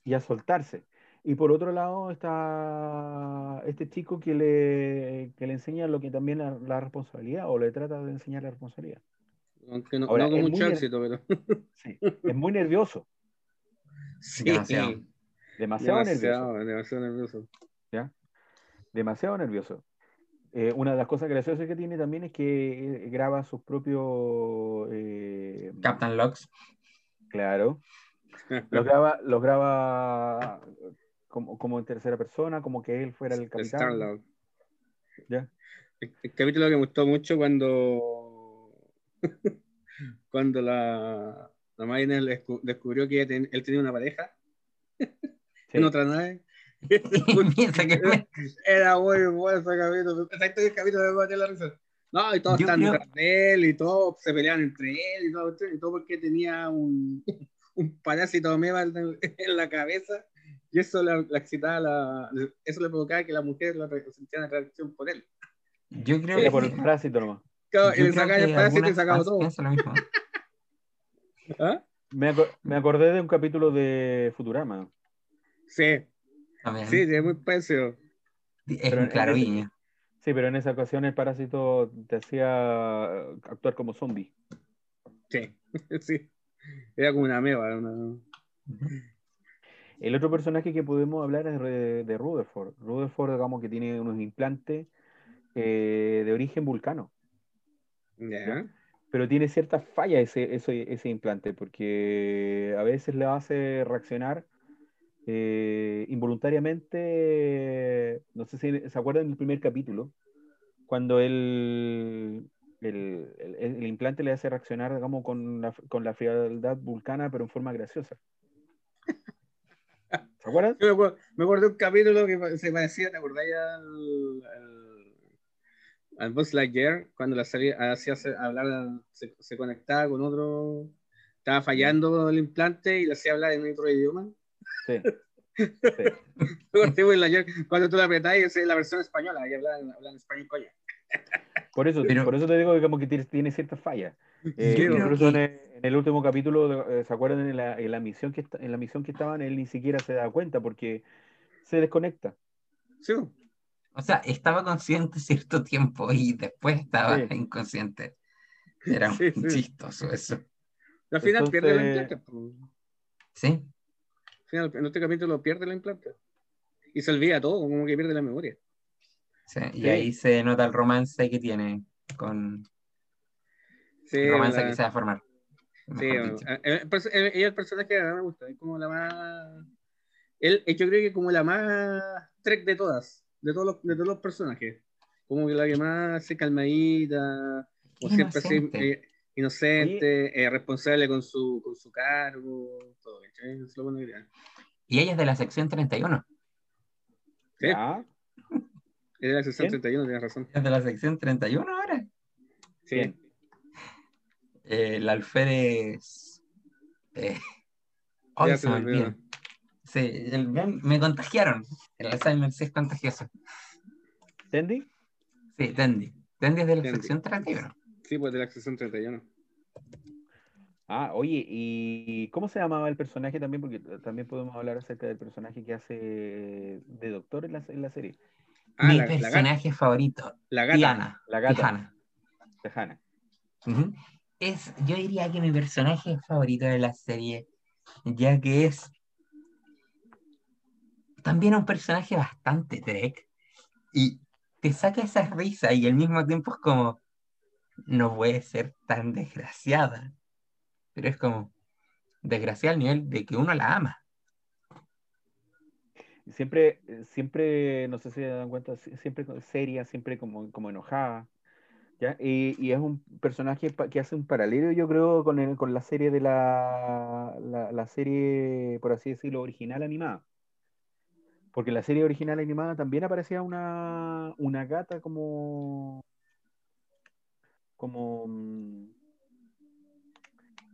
y a soltarse. Y por otro lado está este chico que le, que le enseña lo que también la, la responsabilidad o le trata de enseñar la responsabilidad. Aunque no, Ahora, no con es mucho éxito, pero. Sí. Es muy nervioso, Sí, Demasiado. demasiado, demasiado, nervioso, demasiado nervioso. Demasiado nervioso. Eh, una de las cosas graciosas que tiene también es que eh, graba sus propios, eh, Captain Locks. claro, los graba, los graba como, como en tercera persona, como que él fuera el capitán. Starlord. ¿ya? El, el capítulo que me gustó mucho cuando cuando la, la Mariner descubrió que él tenía una pareja Sí. en otra nave. Era muy bueno ese capítulo. Exacto, el capítulo me mató la risa. No, y todos Yo están creo- detrás de él y todos se pelean entre él y todo, y todo porque tenía un, un parásito meba en, en la cabeza y eso la, la excitaba, la- eso le provocaba que la mujer la una reacción por él. Yo creo Era que, por el parásito nomás. Claro, y le sacaba el parásito y sacaba todo. lo mismo. ¿Ah? Me, me acordé de un capítulo de Futurama. Sí, También. sí, sí, es muy parecido. Es Pero un claro guiño. Sí, pero en esa ocasión el parásito te hacía actuar como zombie. Sí, sí. Era como una meba. una-. El otro personaje que podemos hablar es de, de Rutherford. Rutherford, digamos que tiene unos implantes eh, de origen vulcano, Ya. pero tiene ciertas fallas ese, ese, ese implante, porque a veces le hace reaccionar eh, involuntariamente. No sé si se acuerdan del primer capítulo, cuando él, el, el- el implante le hace reaccionar, digamos, con la, con la frialdad vulcana, pero en forma graciosa. ¿Se acuerdan? Yo me acuerdo, me acuerdo de un capítulo que se parecía, ¿te acordás ya al, al, al Buzz Lightyear? Cuando la salía, hacía hablar, se, se conectaba con otro, estaba fallando el implante y le hacía hablar en otro idioma. Sí. sí. Cuando tú la apretás es la versión española, y hablan, hablan español, coño. Por eso, Pero- por eso te digo que como que tiene, tiene ciertas fallas. Eh, incluso que- en, el, en el último capítulo, eh, ¿se acuerdan en la, en la misión que está- en la misión que estaban? Él ni siquiera se da cuenta porque se desconecta. Sí, O sea, estaba consciente cierto tiempo y después estaba Sí. inconsciente. Era Sí, un sí. chistoso eso. al final Entonces- pierde implante. po. ¿Sí? Al final, en este capítulo pierde el implante. Y se olvida todo, como que pierde la memoria. sí. Y Sí. ahí se nota el romance que tiene con Sí, el romance la- que se va a formar. Sí, eh, el el- ella es el personaje me gusta, es como la más. Él, eh, yo creo que como la más trek de todas, de todos los, de todos los personajes. Como que la que más se calmadita, o siempre así, eh, inocente, eh, responsable con su, con su cargo, todo, ¿cachai? Eso es lo bueno que. Y ella es de la sección 31. Sí, ¿Ya? es de la ¿Quién? 31, tienes razón. Es de la sección 31 ahora. Sí. Bien. Eh, el alférez. Eh, hoy Ya se me olvida. Sí, el- me contagiaron. El Alzheimer sí es contagioso. ¿Tendi? Sí, Tendi. Tendi es de la Tendi. sección 31. Sí, pues de la sesión 31. Ah, oye, ¿y cómo se llamaba el personaje también? Porque también podemos hablar acerca del personaje que hace de doctor en la, en la serie. Ah, Mi la, la personaje favorito, La gata. Diana. La gata. Tejana. Ujú. Es, yo diría que mi personaje favorito de la serie, ya que es también un personaje bastante Trek y te saca esa risa y al mismo tiempo es como, no puede ser tan desgraciada, pero es como desgraciada al nivel de que uno la ama. Siempre, siempre, no sé si se dan cuenta, si- siempre seria, siempre como, como enojada. ¿ya? Y, es un personaje que hace un paralelo, yo creo, con, con la serie de la, la, la serie, por así decirlo, original animada. Porque en la serie original animada también aparecía una, una gata como, como, mm,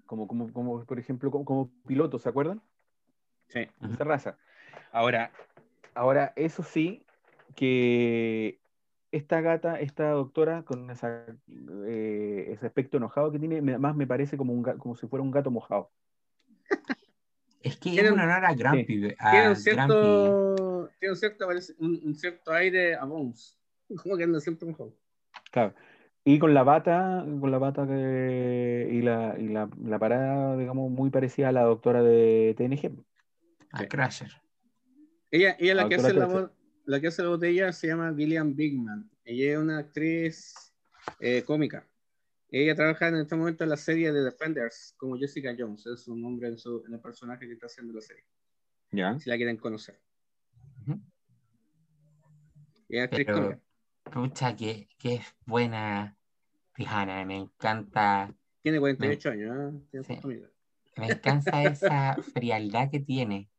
como, como, como, por ejemplo, como, como piloto, ¿se acuerdan? Sí. Esa raza. Ahora, ahora, eso sí, que esta gata, esta doctora, con esa, eh, ese aspecto enojado que tiene, me- más me parece como, un, como si fuera un gato mojado. Es que Tiene un- honor a Grumpy. a Tiene un Grumpy. cierto, tiene un cierto, un, un cierto aire a Bones. Como que anda siempre mejor. Claro. Y con la bata, con la bata que, y, la, y la, la parada, digamos, muy parecida a la doctora de TNG. a Crusher. Ella, ella la, que Autora hace la, la que hace la voz de ella se llama Gillian Bigman. Ella es una actriz eh, cómica. Ella trabaja en este momento en la serie de Defenders como Jessica Jones. Es su nombre en, su, en el personaje que está haciendo la serie. ¿Ya? Si la quieren conocer. Ujú. Ella es actriz Pero- cómica. Pucha, que, que es buena Tijana, me encanta, Tiene 48 años. ¿eh? Sí. me encanta esa frialdad que tiene.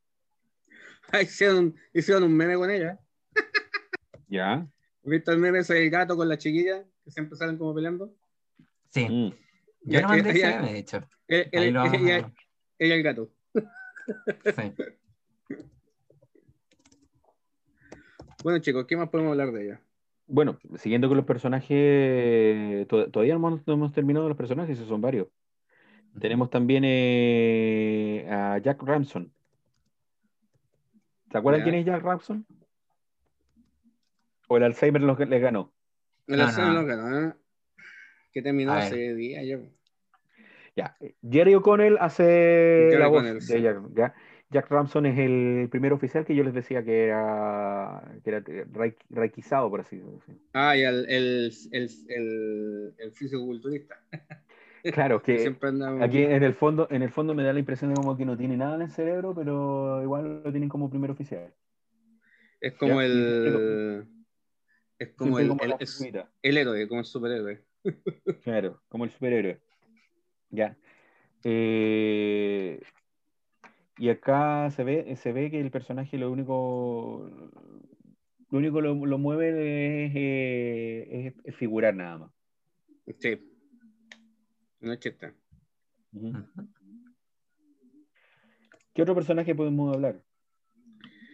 Ah, hicieron, hicieron un meme con ella. ¿Ya? ¿Has visto el meme ese del gato con la chiquilla? Que siempre salen como peleando. Sí, Mm. yo no Ya, mandé ella- ese meme, de hecho. Lo ella, ella el gato. Sí. Bueno, chicos, ¿qué más podemos hablar de ella? Bueno, siguiendo con los personajes, to- todavía no hemos, no hemos terminado los personajes, esos son varios. Tenemos también eh, a Jack Ramson. ¿Se acuerdan quién es Jack Ramson? ¿O el Alzheimer los, les ganó? El no. no ganó, ¿eh? Que terminó hace días yo. Ya. Jerry O'Connell hace Jerry la voz O'Connell, de sí. Jack. ya. Jack Ramson es el primer oficial que yo les decía que era, que era raiquizado, por así decirlo. Ah, y el, el, el, el, el fisiculturista. Claro, Que aquí en el fondo, en el fondo me da la impresión de como que no tiene nada en el cerebro, pero igual lo tienen como primer oficial. Es como Ya, el. Es como Siempre el, como el, la es- figurita. el héroe, como el superhéroe. Claro, como el superhéroe. Ya. Eh, y acá se ve, se ve que el personaje lo único, lo único lo, lo mueve es, eh, es- figurar nada más. Sí. No es. ¿Qué otro personaje podemos hablar?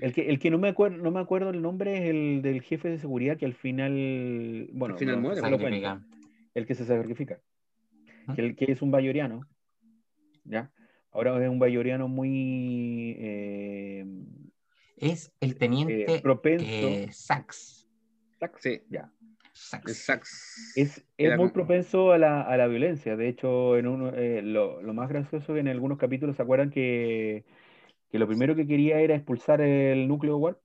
El que, el que no me acuerdo, no me acuerdo el nombre es el del jefe de seguridad que al final, bueno, Al final no, muere, se lo Sacrifica. cuento. el que se sacrifica, Ujú. que, el, que es un bayoriano, ¿ya? Ahora es un bayoriano muy eh, Es el teniente eh, propenso. eh, Sax. Sí, Ya. Sax. Es, es muy propenso a la, a la violencia. De hecho, en uno, eh, lo, lo más gracioso que en algunos capítulos se acuerdan que, que lo primero que quería era expulsar el núcleo warp,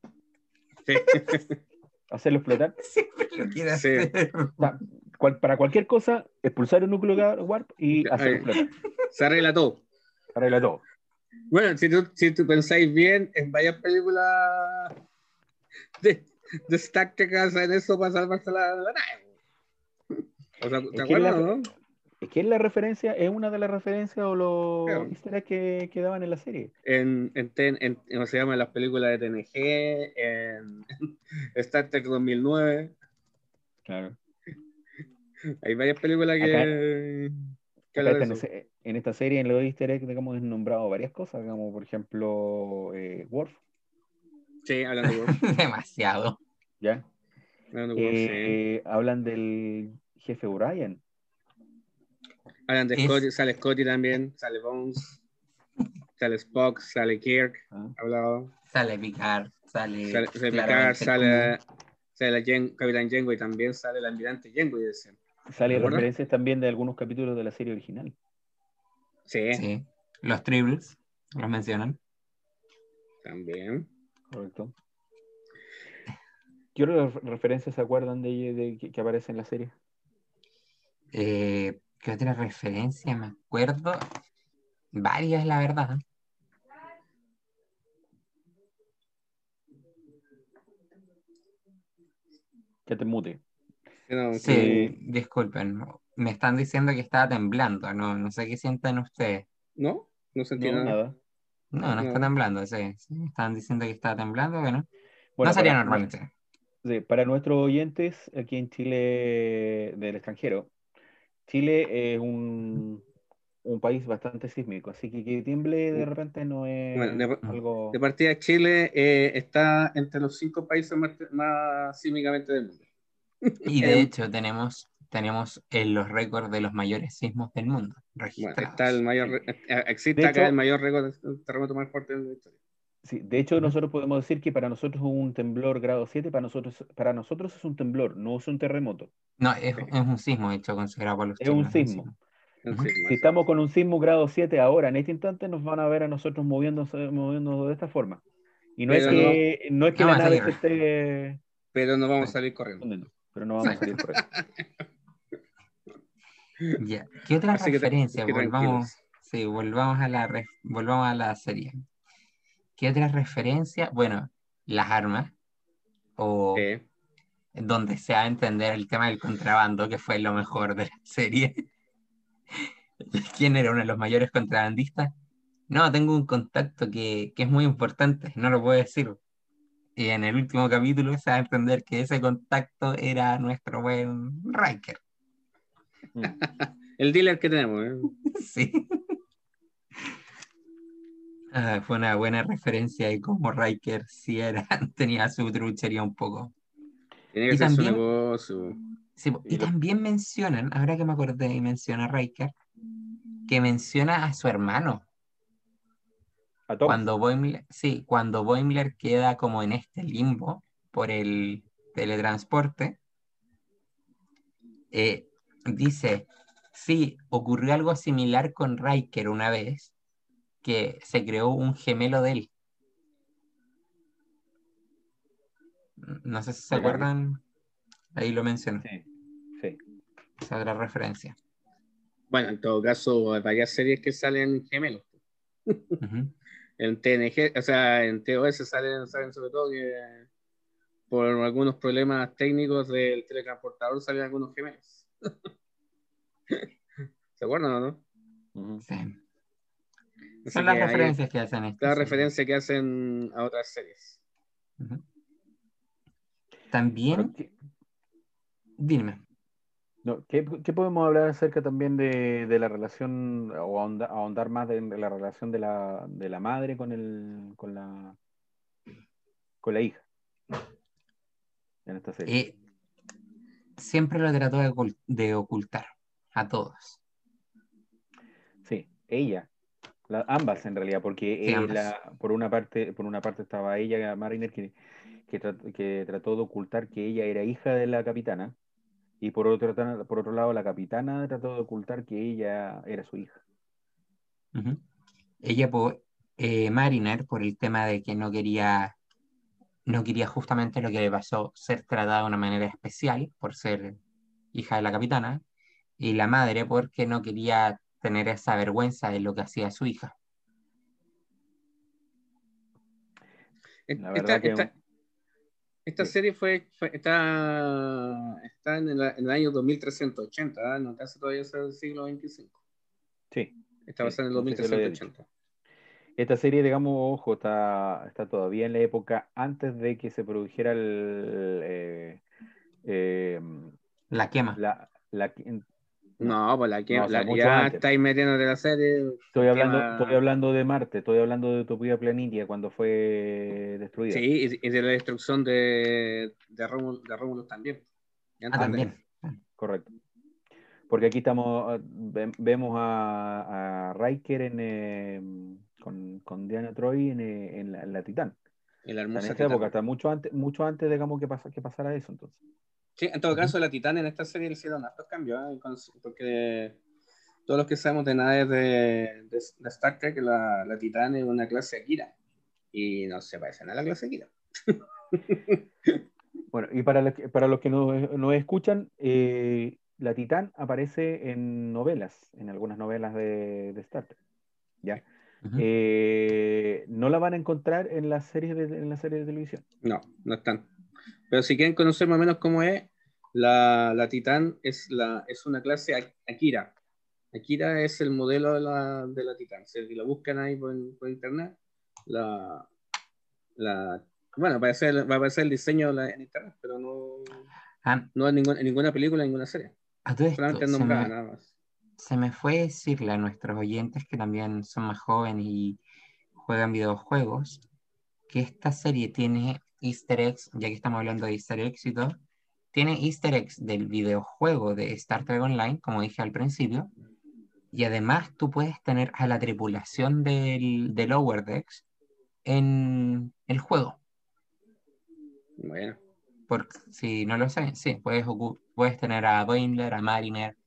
Sí. hacerlo explotar. Siempre lo quiere Sí. hacer. O sea, cual- para cualquier cosa, expulsar el núcleo warp y hacerlo explotar. Se arregla todo. Arregla todo. Bueno, si tú, si tú pensáis bien, en varias películas de, de Stack que hacen eso para salvarse la, la nave. O sea, ¿te acuerdas, la- no? Es que es la referencia, es una de las referencias o los Claro. easter eggs que, que daban en la serie. En, en, ten- en, en- ¿cómo se llama? En las películas de TNG, en Star Trek 2009. Claro. Hay varias películas que, que Acá está eso. ese- en esta serie, en los easter eggs, digamos, es nombrado varias cosas, como por ejemplo, eh, Worf, Sí, hablando de Worf. Demasiado. ¿ya? hablando de Worf, sí. Eh, Hablan del jefe Orion. Hablan de es- Scotty, sale Scotty también, sale Bones, sale Spock, sale Kirk, ¿ah? hablado. Sale Picard, sale. Sale, sale Picard, sale, sale la Jen- Capitán Jango y también sale el almirante Jango. y ese. Sale referencias también de algunos capítulos de la serie original. Sí, Sí. Los Tribbles, los mencionan. también. Correcto. ¿Qué otras referencias se acuerdan de, de que, que aparece en la serie? Eh, ¿Qué otra referencia me acuerdo? Varias, la verdad. Que te mute. No, Sí, que- disculpen. Me están diciendo que estaba temblando. No, no sé qué sienten ustedes. ¿No? No sentí No, nada. No, no está temblando. Sí, sí, me estaban diciendo que estaba temblando. Bueno, Bueno, no sería para- normal. sí. Para nuestros oyentes aquí en Chile del extranjero, Chile es un, un país bastante sísmico, así que que tiemble de repente no es Bueno, de- algo... De partida, Chile eh, está entre los cinco países más, más sísmicamente del mundo. Y de Eh, hecho tenemos, tenemos eh, los récords de los mayores sismos del mundo Bueno, registrados. está el mayor, re- eh, existe De acá hecho- el mayor récord de terremoto más fuerte de la historia. Sí, de hecho, nosotros podemos decir que para nosotros es un temblor grado 7, para nosotros, para nosotros es un temblor, no es un terremoto. No, es, es un sismo, de hecho, considerado por los Es un sismo. Si estamos con un sismo grado 7 ahora, en este instante, nos van a ver a nosotros moviéndose, moviéndonos de esta forma. Y no es Pero que, no, es que No, la nave esté Pero no vamos a salir corriendo. pero no vamos a salir ahí. Ya. ¿Qué otra Así referencia? que volvamos, sí, volvamos a la ref- volvamos a la serie. ¿Qué otra referencia? Bueno, las armas. O Sí. donde se va a entender el tema del contrabando, que fue lo mejor de la serie. ¿Quién era uno de los mayores contrabandistas? No, tengo un contacto que, que es muy importante, no lo puedo decir. Y en el último capítulo se va a entender que ese contacto era nuestro buen Riker. El dealer que tenemos. ¿eh? Sí. Ah, fue una buena referencia de cómo Riker sí era, tenía su truchería un poco. Tiene que Y ser su también- negocio. Sí, y Y lo- también mencionan, ahora que me acordé y menciona Riker, que menciona a su hermano. A Tom. Cuando Boimler, sí, cuando Boimler queda como en este limbo por el teletransporte, eh, dice, sí, ocurrió algo similar con Riker una vez, que se creó un gemelo de él. No sé si se acuerdan, ahí lo menciono, Sí, sí. esa otra referencia. Bueno, en todo caso, hay varias series que salen gemelos. Ujú. En TNG, o sea, en TOS salen, salen sobre todo que por algunos problemas técnicos del teletransportador salen algunos gemelos. ¿Se acuerdan o no? Sí. Así Son las que hay referencias que hacen estas La series. referencia que hacen a otras series. También, Bueno, ¿qué- dime. no, ¿qué, qué podemos hablar acerca también de, de la relación, o ahonda- ahondar más de, de la relación de la, de la madre con, el, con, la, con la hija? En esta serie. Eh, siempre lo trató de, ocul- de ocultar a todos. Sí, ella. La- ambas en realidad, porque Sí, eh, la- por una parte, por una parte estaba ella, Mariner, que, que, trat- que trató de ocultar que ella era hija de la capitana, y por otro, por otro lado la capitana trató de ocultar que ella era su hija. Ella, por, eh, Mariner, por el tema de que no quería, no quería justamente lo que le pasó, ser tratada de una manera especial por ser hija de la capitana, y la madre porque no quería tener esa vergüenza de lo que hacía su hija. La Esta, verdad que esta- esta Sí. serie fue, fue- está, está en, el, en el año 2380, ¿ah? no casi todavía es el siglo 25. sí. Está Sí, basada en el no sé si lo había 2380. Esta serie, digamos, ojo, está, está todavía en la época antes de que se produjera el, eh, eh, La quema. la, la- No, pues la que No, o sea, la- ya antes. estáis metiendo de la serie. Estoy hablando, Quema- estoy hablando de Marte, estoy hablando de Utopía Planitia cuando fue destruida. Sí, y, y de la destrucción de, de, Rómulo, de Rómulo también. Ah, también. Correcto. Porque aquí estamos, eh, ve- vemos a, a Riker en, eh, con, con Diana Troy en, eh, en la, en la Titán. En la En hermosa esa Titán. época, hasta mucho antes, mucho antes digamos, que, pasa, que pasara eso. Entonces. Sí, en todo caso, la Titán en esta serie le hicieron hartos cambios, ¿eh? Porque todos los que sabemos de naves de, de, de Star Trek, la, la Titán es una clase Akira. Y no se parece nada a la clase Akira. Bueno, y para los que, para los que nos, nos escuchan, eh, la Titán aparece en novelas, en algunas novelas de, de Star Trek. ¿ya? Ujú. Eh, no la van a encontrar en las series de, en la serie de televisión. No, no están. Pero si quieren conocer más o menos cómo es, la, la Titán es, la, es una clase Ak- Akira. Akira es el modelo de la, de la Titán. Si la buscan ahí por, por internet, la, la, bueno, va a, aparecer, va a aparecer el diseño en internet, pero no, Ah, no en, ningún- en ninguna película, en ninguna serie. a todo esto, Solamente nombrada, me- nada más. Se me fue decirle a nuestros oyentes que también son más jóvenes y juegan videojuegos que esta serie tiene easter eggs, ya que estamos hablando de easter eggs y todo, tiene easter eggs del videojuego de Star Trek Online, como dije al principio, y además tú puedes tener a la tripulación del, de Lower Decks en el juego. Bueno, Porque si no lo saben, sí, puedes, puedes tener a Boimler, a Mariner,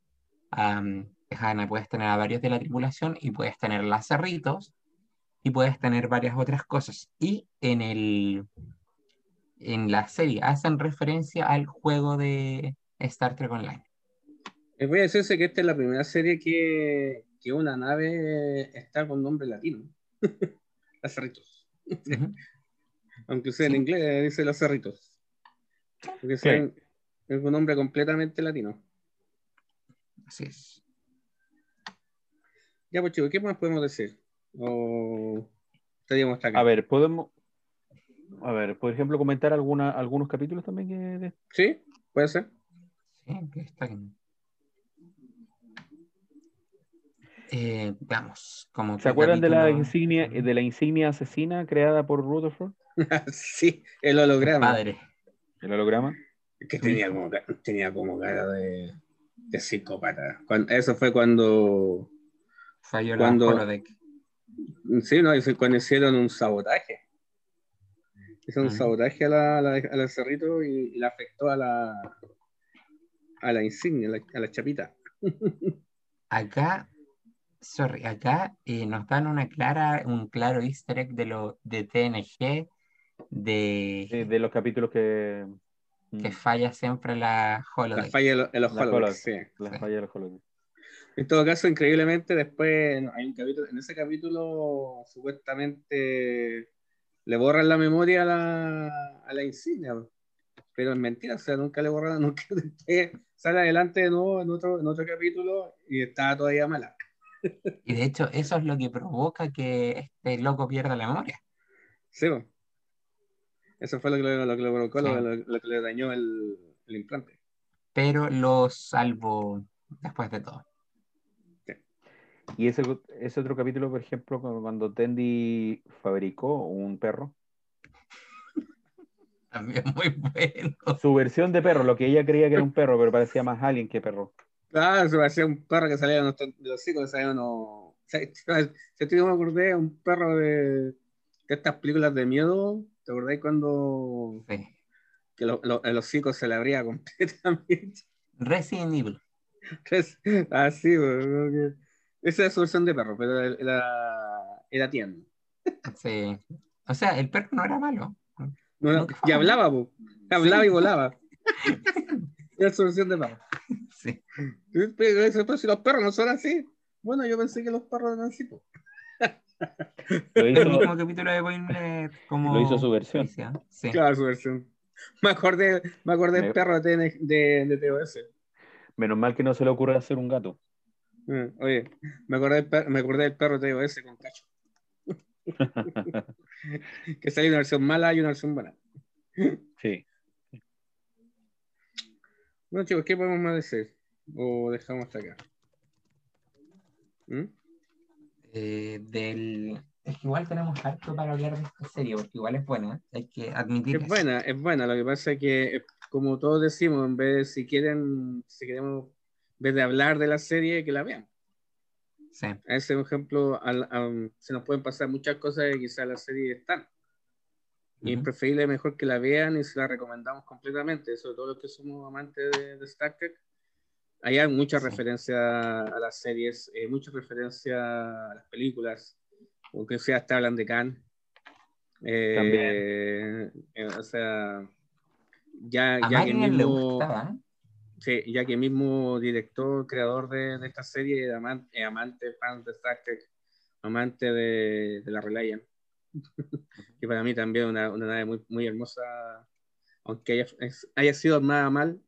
a um, Hannah, puedes tener a varios de la tripulación y puedes tener las cerritos y puedes tener varias otras cosas. Y en el en la serie hacen referencia al juego de Star Trek Online. les voy a decirse que esta es la primera serie que, que una nave está con nombre latino. Las Cerritos. Ujú. Aunque sea en Sí. inglés, dice Los Cerritos. Porque es un nombre completamente latino. Así es. Ya, pues chicos, ¿qué más podemos decir? O estaríamos hasta acá. A ver, podemos. A ver, por ejemplo, comentar alguna, algunos capítulos también que de- ¿Sí? ¿Puede ser? Sí, que está aquí. Eh, veamos, como ¿Se acuerdan de la insignia, de la insignia asesina creada por Rutherford? sí, el holograma. Padre. El holograma. Que tenía como, tenía como cara de, de psicópata. Cuando- eso fue cuando, Falló Cuando- la holodeck. Sí, no, y cuando hicieron un sabotaje. Hicieron un Ujú. sabotaje a la, a la, a la Cerrito y, y le afectó a la a la insignia, a la, a la chapita. Acá, sorry, acá eh, nos dan una clara, un claro easter egg de lo de TNG, de Sí, de los capítulos que. que mm, falla siempre la La holodeck. falla en los, en los La holodeck. sí. Las Sí. fallas de los Holodecks. En todo caso, increíblemente, después hay un capítulo, en ese capítulo supuestamente le borran la memoria a la, a la insignia, pero es mentira, o sea, nunca le borran, nunca sale adelante de nuevo en otro, en otro capítulo y está todavía mala. Y de hecho, eso es lo que provoca que este loco pierda la memoria. Sí, eso fue lo que, le- lo que le provocó, lo, Sí. lo- lo que le dañó el, el implante. Pero lo salvo después de todo. Y ese, ese otro capítulo, por ejemplo, cu- cuando Tendi fabricó un perro, También muy bueno. su versión de perro, lo que ella creía que era un perro, pero parecía más alien que perro. Ah, se parecía un perro que salía de los, hijos, salía uno. Te no me acordé, un perro de, de estas películas de miedo. ¿Te acordás cuando Sí. que lo- lo- el hocico se le abría completamente? Resident Evil. Así, bueno, que- esa es su versión de perro, pero era, era tierno. Sí. O sea, el perro no era malo. No, fue y hablaba, po. hablaba Sí. y volaba. Era su versión de perro. Sí. Pero si los perros no son así. Bueno, yo pensé que los perros eran así. po. Lo El hizo, mismo capítulo de Boimler como lo hizo su versión. Sí. Claro, su versión. Me acordé, me acordé del Me- perro de, de, de TOS. Menos mal que no se le ocurre hacer un gato. Eh, Oye, me acordé, del per- me acordé del perro de TOS con cacho. Que salió una versión mala y una versión buena. Sí. Bueno, chicos, ¿qué podemos más decir? O dejamos hasta acá. ¿Mm? Eh, del... Es que igual tenemos harto para hablar de esta serie, porque igual es buena, hay que admitir Es eso. buena, es buena. Lo que pasa es que, eh, como todos decimos, en vez de, si quieren, si queremos, vez de hablar de la serie, que la vean. Sí, A ese ejemplo, al- se nos pueden pasar muchas cosas que quizás la serie están. Y es Ujú. preferible mejor que la vean y se la recomendamos completamente, sobre todo los que somos amantes de, de Star Trek. Hay muchas Sí. referencias a las series, eh, muchas referencias a las películas, aunque sea hasta hablan de Khan. Eh, eh, o sea, ya, A ya que le mismo, gustaba, ¿eh? Sí, ya que mismo director, creador de, de esta serie, amante, es amante, fan de Star Trek, amante de, de la Reliant, que para mí también es una, una nave muy, muy hermosa, aunque haya, haya sido armada mal,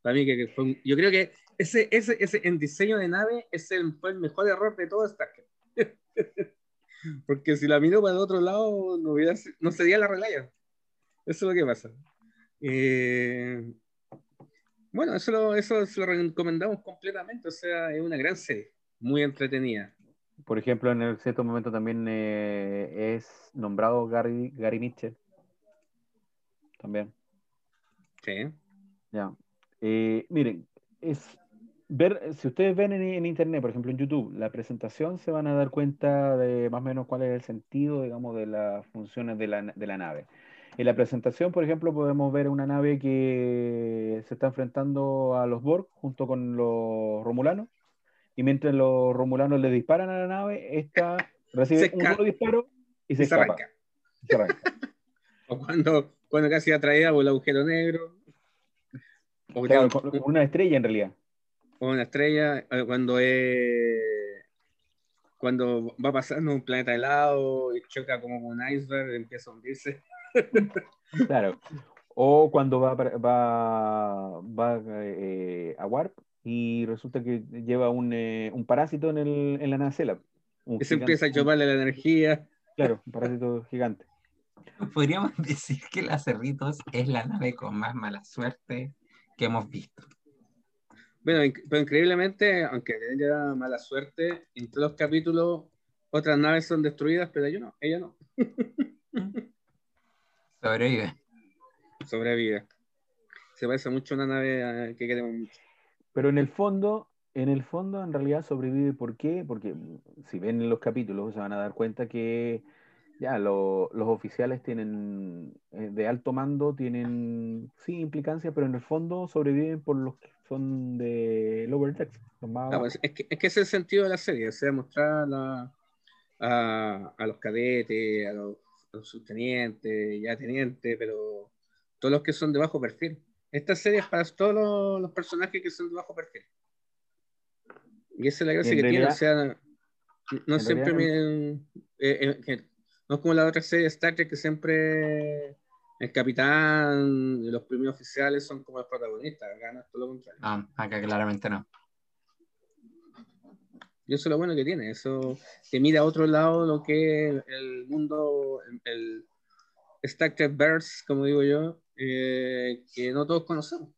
para mí que, que fue un- yo creo que ese, ese, ese en diseño de nave es el, fue el mejor error de todo Star Trek. Porque si la miró para el otro lado, no, hubiera, no sería la Reliant. Eso es lo que pasa. Eh, bueno, eso, lo, eso lo recomendamos completamente. O sea, es una gran serie, muy entretenida. Por ejemplo, en el cierto momento también eh, es nombrado Gary, Gary Mitchell. También. Sí. Ya. Eh, miren, es ver, si ustedes ven en, en internet, por ejemplo en YouTube, la presentación, se van a dar cuenta de más o menos cuál es el sentido, digamos, de las funciones de la, de la nave. En la presentación, por ejemplo, podemos ver una nave que se está enfrentando a los Borg junto con los Romulanos. Y mientras los Romulanos le disparan a la nave, esta recibe un solo disparo y se, Y se escapa. arranca. Se arranca. O cuando, cuando casi atraída por el agujero negro. O Claro, tiene con- con una estrella en realidad. o una estrella. eh, Cuando es. Cuando va pasando un planeta helado y choca como con un iceberg, empieza a hundirse. Claro. O cuando va, va, va eh, a Warp y resulta que lleva un, eh, un parásito en, el, en la nacela. Un se gigante- empieza a chuparle la energía. Claro, un parásito gigante. Podríamos decir que la Cerritos es la nave con más mala suerte que hemos visto. Bueno, inc- pero increíblemente, aunque tenga mala suerte, en todos los capítulos otras naves son destruidas, pero yo no, ella no. Sobrevive. Sobrevive. Se parece mucho a una nave eh, que queremos mucho. Pero en el fondo, En el fondo, en realidad sobrevive. ¿Por qué? Porque mm, si ven los capítulos se van a dar cuenta que ya los oficiales tienen eh, de alto mando, tienen sí implicancia, pero en el fondo sobreviven por los que son de lower decks. Ah, pues, es, que, es, que, es el sentido de la serie, o sea, mostrar a, a, los cadetes, a los, subtenientes, ya tenientes, pero todos los que son de bajo perfil. Esta serie es para todos los, personajes que son de bajo perfil. Y esa es la gracia que tiene, o sea, no siempre miren, eh, eh, no es como la otra serie Star Trek que siempre el capitán y los primeros oficiales son como los protagonistas. Acá no es todo lo contrario. Ah, acá claramente no. Y eso es lo bueno que tiene, eso que mira a otro lado lo que el mundo, el, Trek Verse, como digo yo, eh, que no todos conocemos.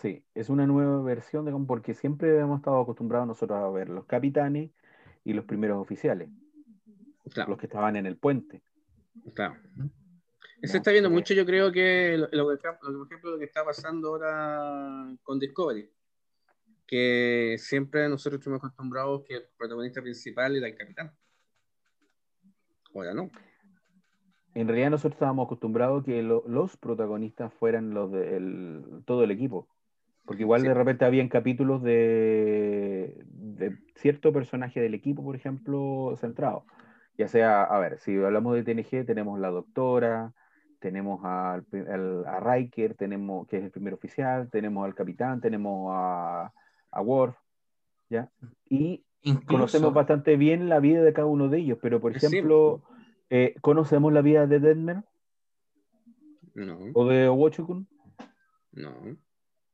sí, es una nueva versión, de, porque siempre hemos estado acostumbrados nosotros a ver los capitanes y los primeros oficiales, los que estaban en el puente. Claro. Se está viendo mucho, yo creo que, lo, por ejemplo, lo que está pasando ahora con Discovery, que siempre nosotros estamos acostumbrados que el protagonista principal era el capitán. Ahora no. En realidad nosotros estábamos acostumbrados que los protagonistas fueran los de todo el equipo. Porque igual de repente habían capítulos de, cierto personaje del equipo, por ejemplo, centrado. Ya sea, a ver, si hablamos de TNG, tenemos la doctora, tenemos al, a Riker, tenemos, que es el primer oficial, tenemos al capitán, tenemos a, a Worf, ¿ya? Y conocemos bastante bien la vida de cada uno de ellos, pero por ejemplo, eh, ¿conocemos la vida de Deadman? No. ¿O de Owochukun? No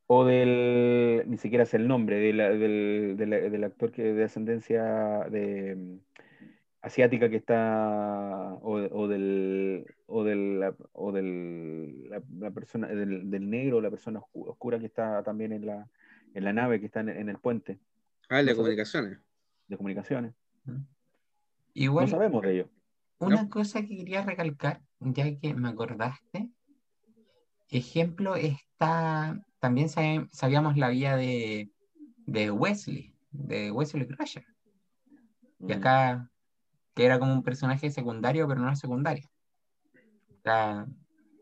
o del, ni siquiera es el nombre, del, del, actor que de ascendencia de, mm, asiática que está, o, o del, o del, o del la, persona, del, negro, la persona oscura que está también en la, en la nave, que está en, el puente. Ah, el de comunicaciones. De comunicaciones. Igual, no sabemos de ello. Una cosa que quería recalcar, ya que me acordaste, ejemplo está también sabíamos la vida de, Wesley, de Wesley Crusher. Y mm. acá, que era como un personaje secundario, pero no secundario.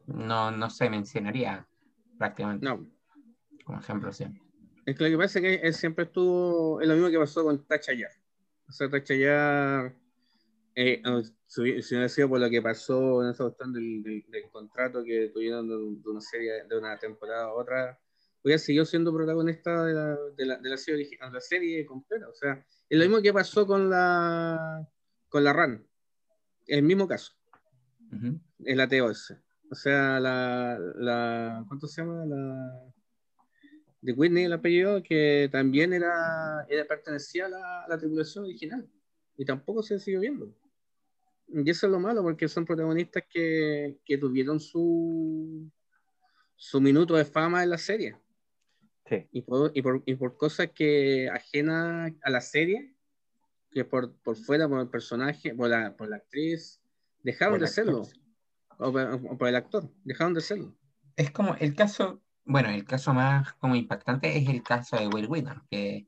no, no se mencionaría prácticamente. No. Como ejemplo, sí. Es que lo que pasa es que él siempre estuvo, es lo mismo que pasó con Tachayar. O sea, Tachayar, eh, si, hubiera sido por lo que pasó en esa cuestión del, del, contrato que tuvieron de, una serie, de una temporada a otra, hubiera seguido siendo protagonista de la, de la, de la serie, la serie completa. O sea, es lo mismo que pasó con la, con la RAN. El mismo caso. En la TOS. O sea, la, la. ¿Cuánto se llama? La. De Whitney, el apellido, que también era, era pertenecía a la, la tripulación original. Y tampoco se siguió viendo. Y eso es lo malo, porque son protagonistas que, que tuvieron su, su minuto de fama en la serie. Y, por, y, por, y por cosas que ajenas a la serie, que por, por fuera, por el personaje, por la, por la actriz, dejaron de serlo. O, por el actor, dejaron de serlo. Es como el caso, bueno, el caso más como impactante es el caso de Will Wheaton, que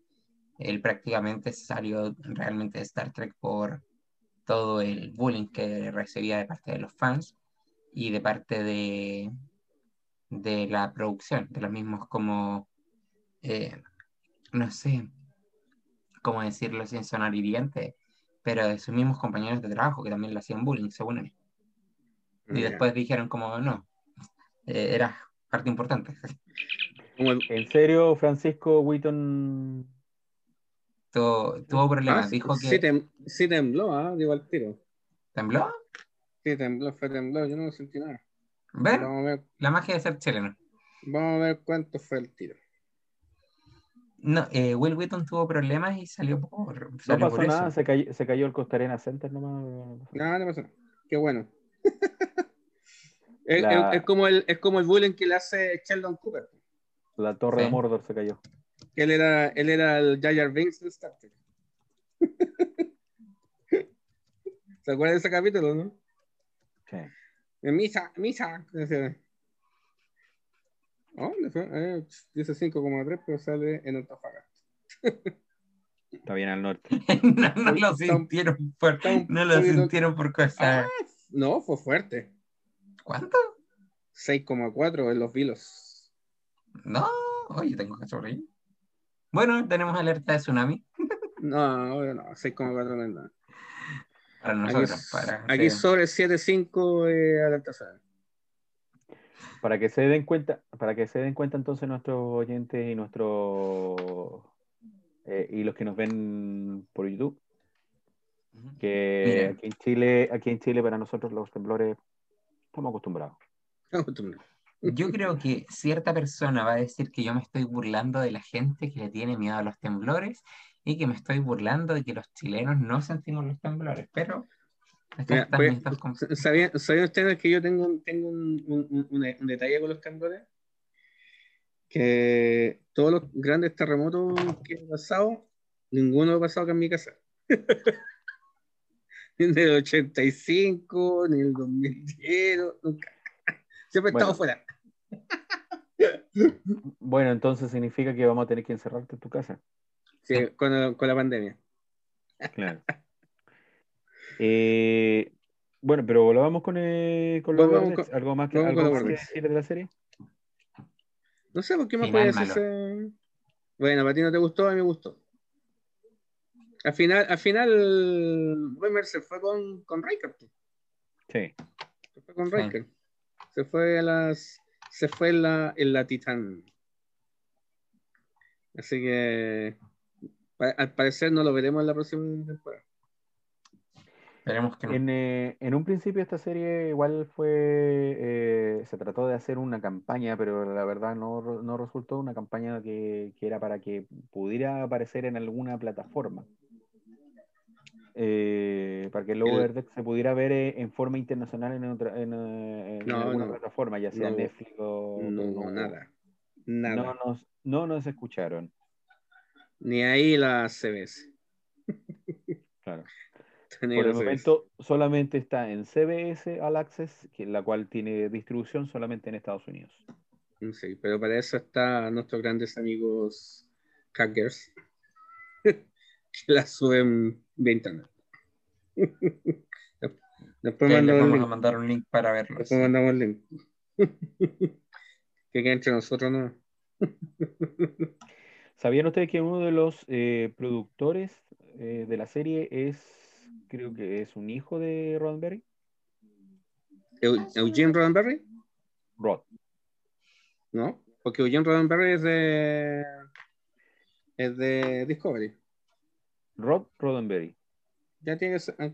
él prácticamente salió realmente de Star Trek por todo el bullying que recibía de parte de los fans y de parte de, de la producción, de los mismos como eh, no sé cómo decirlo sin sonar hiriente, pero de sus mismos compañeros de trabajo que también le hacían bullying, según él. Y después dijeron como no, eh, era parte importante. ¿En serio Francisco Wheaton tuvo, problemas? Ah, Dijo que... Sí, tembló, ¿ah? Digo al tiro. ¿Tembló? Sí, tembló, fue tembló, yo no sentí nada. ¿Ver? La magia de ser chileno. Vamos a ver cuánto fue el tiro. No, eh, Will Wheaton tuvo problemas y salió por. no pasó nada, se cayó, se cayó, el Costa Arena Center nomás. No, no pasó nada. Qué bueno. es, como el, es como el bullying que le hace Sheldon Cooper. La torre de Mordor se cayó. Él era, él era el Jar Binks de Star Trek. ¿Se acuerdan de ese capítulo, no? Sí. Misa, misa. Oh, eh, dice 5,3, pero sale en Antofagasta. Está bien al norte. no, no lo sintieron por, no lo sintieron por cosas. Ah, no, fue fuerte. ¿Cuánto? 6,4 en los vilos. No, oye, tengo que sonreír. Bueno, tenemos alerta de tsunami. no, no, 6,4 no es nada. Para nosotros, aquí, para. Aquí sobre 7,5 eh, alerta tsunami. Para que se den cuenta, para que se den cuenta entonces nuestros oyentes y nuestros eh, y los que nos ven por YouTube, que aquí en Chile, aquí en Chile para nosotros los temblores estamos acostumbrados. Yo creo que cierta persona va a decir que yo me estoy burlando de la gente que le tiene miedo a los temblores y que me estoy burlando de que los chilenos no sentimos los temblores, pero pues, ¿sabían, ustedes que yo tengo, tengo un, un, un, detalle con los temblores? Que todos los grandes terremotos que he pasado, ninguno ha pasado acá en mi casa. ni en el 85, ni en el 2010, nunca. Siempre he estado fuera. bueno, entonces significa que vamos a tener que encerrarte en tu casa. Sí, con, con la pandemia. Claro. Eh, bueno, pero volvamos con, eh, con los ¿Algo más que, algo más que decir de la serie? No sé por qué me puedes decir. Bueno, para ti no te gustó, a mí me gustó. Al final, al final, Weimer se fue con, con Riker. Sí. Se fue con Riker. Se fue a las. Se fue en la, en la Titán. Así que al parecer no lo veremos en la próxima temporada. Eh, en, un principio esta serie igual fue, eh, se trató de hacer una campaña, pero la verdad no, resultó una campaña que, era para que pudiera aparecer en alguna plataforma. Eh, para que el Lower Deck se pudiera ver en forma internacional en, otra, en, alguna plataforma, ya sea Netflix o... No, nada. Nada. No nos, no nos escucharon. Ni ahí la CBS. claro. Por el momento solamente está en CBS All Access, que, la cual tiene distribución solamente en Estados Unidos. Sí, pero para eso están nuestros grandes amigos hackers que la suben de internet. Después vamos a mandar un link para verlo. Después mandamos el link. que quede entre nosotros no. ¿Sabían ustedes que uno de los eh, productores eh, de la serie es creo que es un hijo de Roddenberry. ¿Eugene Roddenberry? Rod. ¿No? Porque Eugene Roddenberry es de, es de Discovery. Rod Roddenberry. Ya tiene que ser, ah,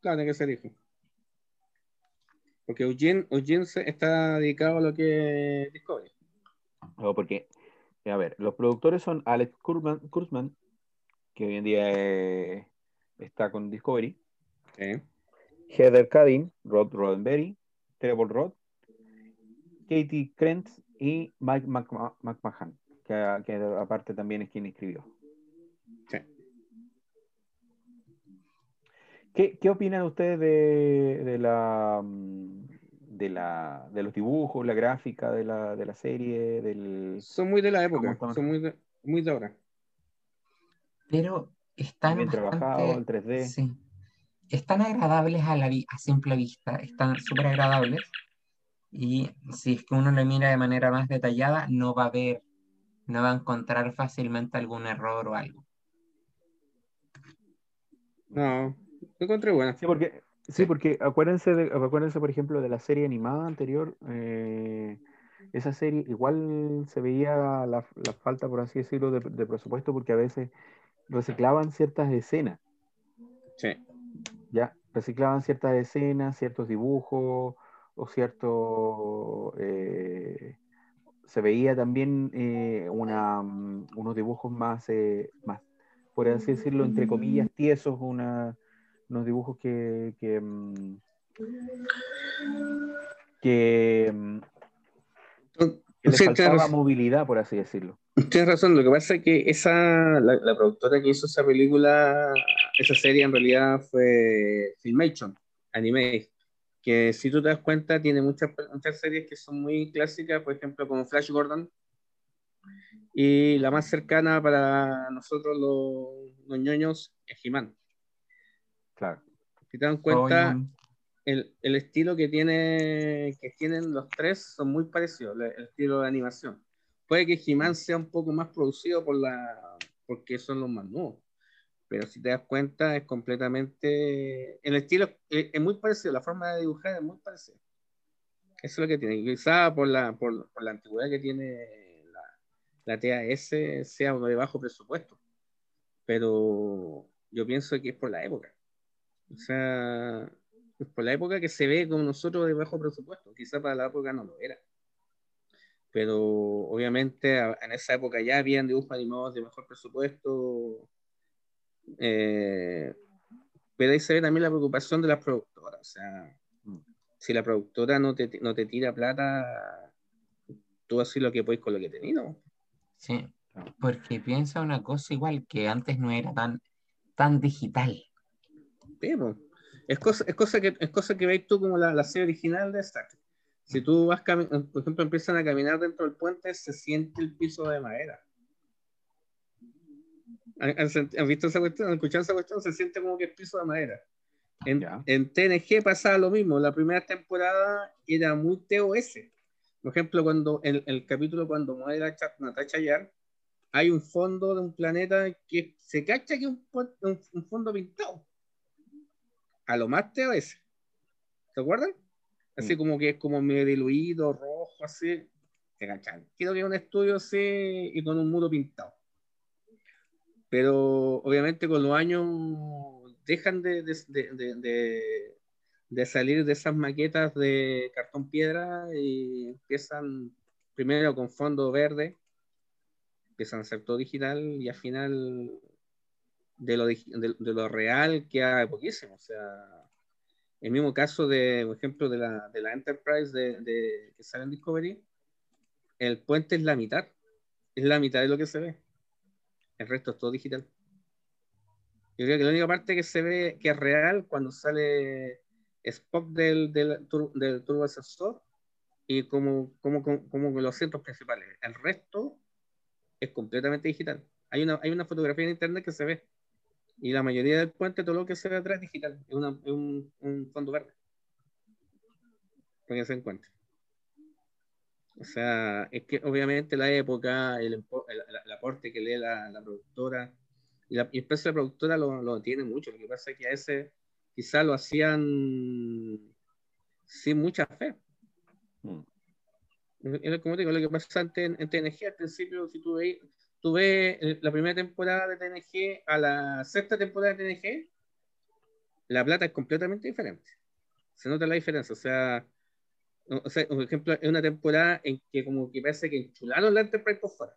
claro, tiene que ser hijo. Porque Eugene, Eugene está dedicado a lo que es Discovery. No, porque, a ver, los productores son Alex Kurzman, que hoy en día es está con Discovery. Heather Cadin, Rod Roddenberry, Trevor Rod, Katie Krentz y Mike McMahon, que, aparte también es quien escribió. ¿Qué, opinan ustedes de, la, de, la, de los dibujos, la gráfica de la, de la serie? Del... Son muy de la época, son muy de, muy de ahora. Pero están Bien trabajado en 3D. Sí. Están agradables a, la a simple vista, están súper agradables. Y si es que uno lo mira de manera más detallada, no va a ver, no va a encontrar fácilmente algún error o algo. No, lo encontré bueno. Sí, porque, sí, porque acuérdense, de, acuérdense, por ejemplo, de la serie animada anterior. Eh, esa serie igual se veía la, la falta, por así decirlo, de, de, presupuesto, porque a veces reciclaban ciertas escenas. Sí. Ya, reciclaban ciertas escenas, ciertos dibujos o cierto... Eh, se veía también eh, una, mm, unos dibujos más, eh, más, por así decirlo, entre comillas, tiesos, una, unos dibujos que, que, mm, que, mm, que faltaba movilidad, por así decirlo. Tienes razón, lo que pasa es que esa, la, productora que hizo esa película, esa serie en realidad fue Filmation, Anime, que que si tú te das cuenta, tiene muchas, muchas series que son muy clásicas, por ejemplo, como Flash Gordon. Y la más cercana para nosotros los, los ñoños es He-Man. Claro. Si te dan cuenta, el, el, estilo que, tiene, que tienen los tres son muy parecidos, el estilo de animación. Puede que He-Man sea un poco más producido por la, porque son los más nuevos pero si te das cuenta es completamente, el estilo es, muy parecido, la forma de dibujar es muy parecida. Eso es lo que tiene, quizá por la, por, por la antigüedad que tiene la, la TAS sea uno de bajo presupuesto, pero yo pienso que es por la época. O sea, por la época que se ve como nosotros de bajo presupuesto, quizá para la época no lo era. Pero obviamente en esa época ya habían dibujos animados de mejor presupuesto, eh, pero ahí se ve también la preocupación de las productoras. O sea, mm. si la productora no te, no te tira plata, tú haces lo que puedes con lo que tenés, ¿no? Sí, porque piensa una cosa igual que antes no era tan, tan digital. Es, cosa, es, cosa que, es cosa que veis tú como la, la serie original de Star Trek. Si tú vas, por ejemplo, empiezan a caminar dentro del puente, se siente el piso de madera. ¿Han, visto esa cuestión? ¿Han escuchado esa cuestión? Se siente como que es piso de madera. En, en, TNG pasaba lo mismo. La primera temporada era muy TOS. Por ejemplo, cuando el, el capítulo cuando muere Natasha Yar, hay un fondo de un planeta que se cacha que es un, un, fondo pintado. A lo más TOS. ¿Se acuerdan? Así mm. como que es como medio diluido, rojo, así. Se cachan. Quiero que un estudio así y con un muro pintado pero obviamente con los años dejan de, de, de, salir de esas maquetas de cartón piedra y empiezan primero con fondo verde, empiezan a ser todo digital y al final de lo, de, lo real queda poquísimo. O sea, el mismo caso de, por ejemplo, de la, de la Enterprise de, que sale en Discovery, el puente es la mitad, es la mitad de lo que se ve el resto es todo digital. Yo creo que la única parte que se ve que es real cuando sale Spock del, del, del Turbo Ascensor y como, como, como, los centros principales. El resto es completamente digital. Hay una, hay una fotografía en internet que se ve. Y la mayoría del puente, todo lo que se ve atrás es digital. Es, una, es un, un, fondo verde. Para que se encuentre. O sea, es que obviamente la época, el, el, aporte que lee la, la productora, y, la, la productora lo, lo, tiene mucho. Lo que pasa es que a ese quizá lo hacían sin mucha fe. Mm. Como digo, lo que pasa en, en, TNG al principio, si tú ves, tú ves eh, la primera temporada de TNG a la sexta temporada de TNG, la plata es completamente diferente. Se nota la diferencia. O sea, o sea, por ejemplo, es una temporada en que como que parece que enchularon la Enterprise por fuera.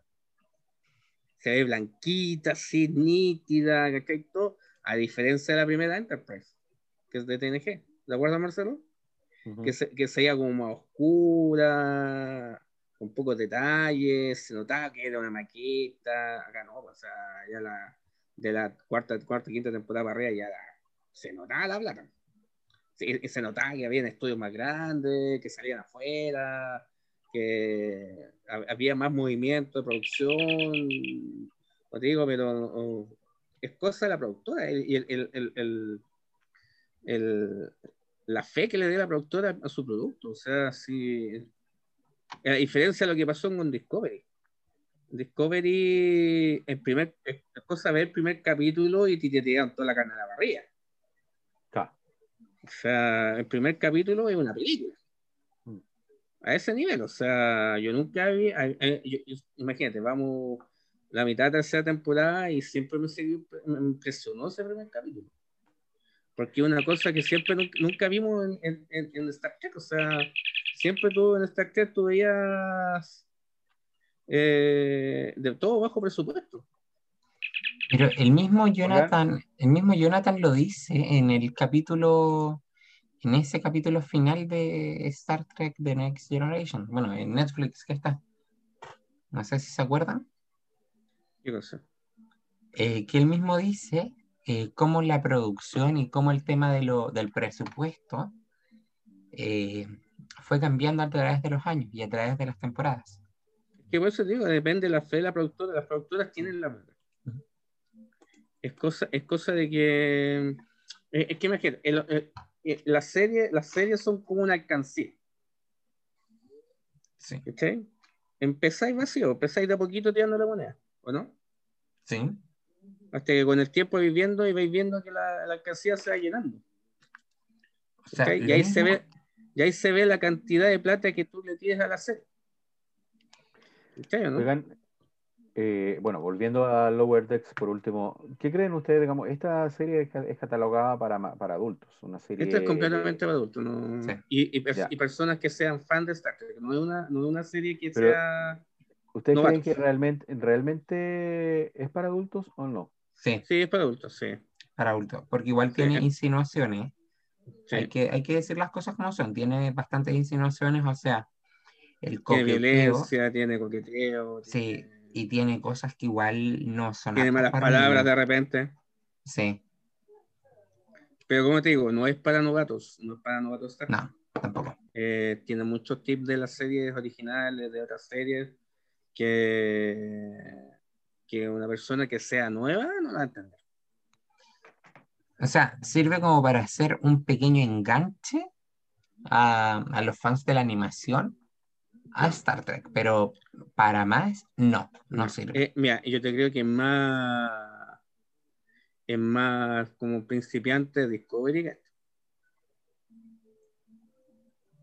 Se ve blanquita, así, nítida, ¿cachai? Todo, a diferencia de la primera Enterprise, que es de TNG. ¿De acuerdo, Marcelo? que, se, que se veía como más oscura, con pocos detalles, se notaba que era una maqueta, acá no, o sea, ya la, de la cuarta, cuarta, quinta temporada para arriba ya se notaba la plata se notaba que había estudios más grandes, que salían afuera, que había más movimiento de producción, no digo, pero es cosa de la productora y el, la fe que le dé la productora a su producto. O sea, si, a diferencia de lo que pasó con Discovery. Discovery, el primer, cosa ver el primer capítulo y te tiraron toda la carne a la barriga. O sea, el primer capítulo es una película. Mm. A ese nivel, o sea, yo nunca vi, imagínate, vamos la mitad de la tercera temporada y siempre me, me impresionó ese primer capítulo. Porque una cosa que siempre nunca, vimos en, en, en, Star Trek, o sea, siempre tú en Star Trek tú veías eh, de todo bajo presupuesto. Pero el mismo Jonathan, el mismo Jonathan lo dice en el capítulo, en ese capítulo final de Star Trek The Next Generation. Bueno, en Netflix que está. No sé si se acuerdan. ¿Qué cosa? Eh, que él mismo dice eh, cómo la producción y cómo el tema de lo, del presupuesto eh, fue cambiando a través de los años y a través de las temporadas. Que por eso digo, depende de la fe de la productora. Las productoras tienen la Es cosa, es cosa de que. eh, Es que imagínate, el- el- eh, la serie, las series son como una alcancía. Sí. ¿Cachai? Empezáis vacío, empezáis de a poquito tirando la moneda, ¿o no? Sí. Hasta que con el tiempo vais viendo y vais viendo que la, la alcancía se va llenando. O sea. Y ahí se ve, y ahí se ve la cantidad de plata que tú le tienes a la serie. ¿Cachai, o no? Oigan, eh, bueno, volviendo a Lower Decks por último, ¿qué creen ustedes? Digamos, esta serie es, ca- es catalogada para, para adultos, una serie. Esto es completamente para adultos. ¿no? Sí. Y, y y personas que sean fan de Star Trek. No es una, no es una serie que Pero- sea. ¿Ustedes novatos. creen que realmente, realmente es para adultos o no? Sí, Sí, es para adultos, sí. para adultos. Porque igual Sí. tiene insinuaciones. Sí. Hay, que, hay que decir las cosas como son. Tiene bastantes insinuaciones, o sea, el Tiene coqueteo. violencia, tiene coqueteo. Sí, tiene- y tiene cosas que igual no son tiene malas palabras de repente. Sí, Pero como te digo, no es para novatos. No es para novatos no, tampoco. Eh, tiene muchos tips de las series originales, de otras series, que, que una persona que sea nueva no la va a entender. O sea, sirve como para hacer un pequeño enganche a, a los fans de la animación a Star Trek, pero para más, no, no sirve. Eh, mira, yo te creo que es más, es más como principiante Discovery. que esto,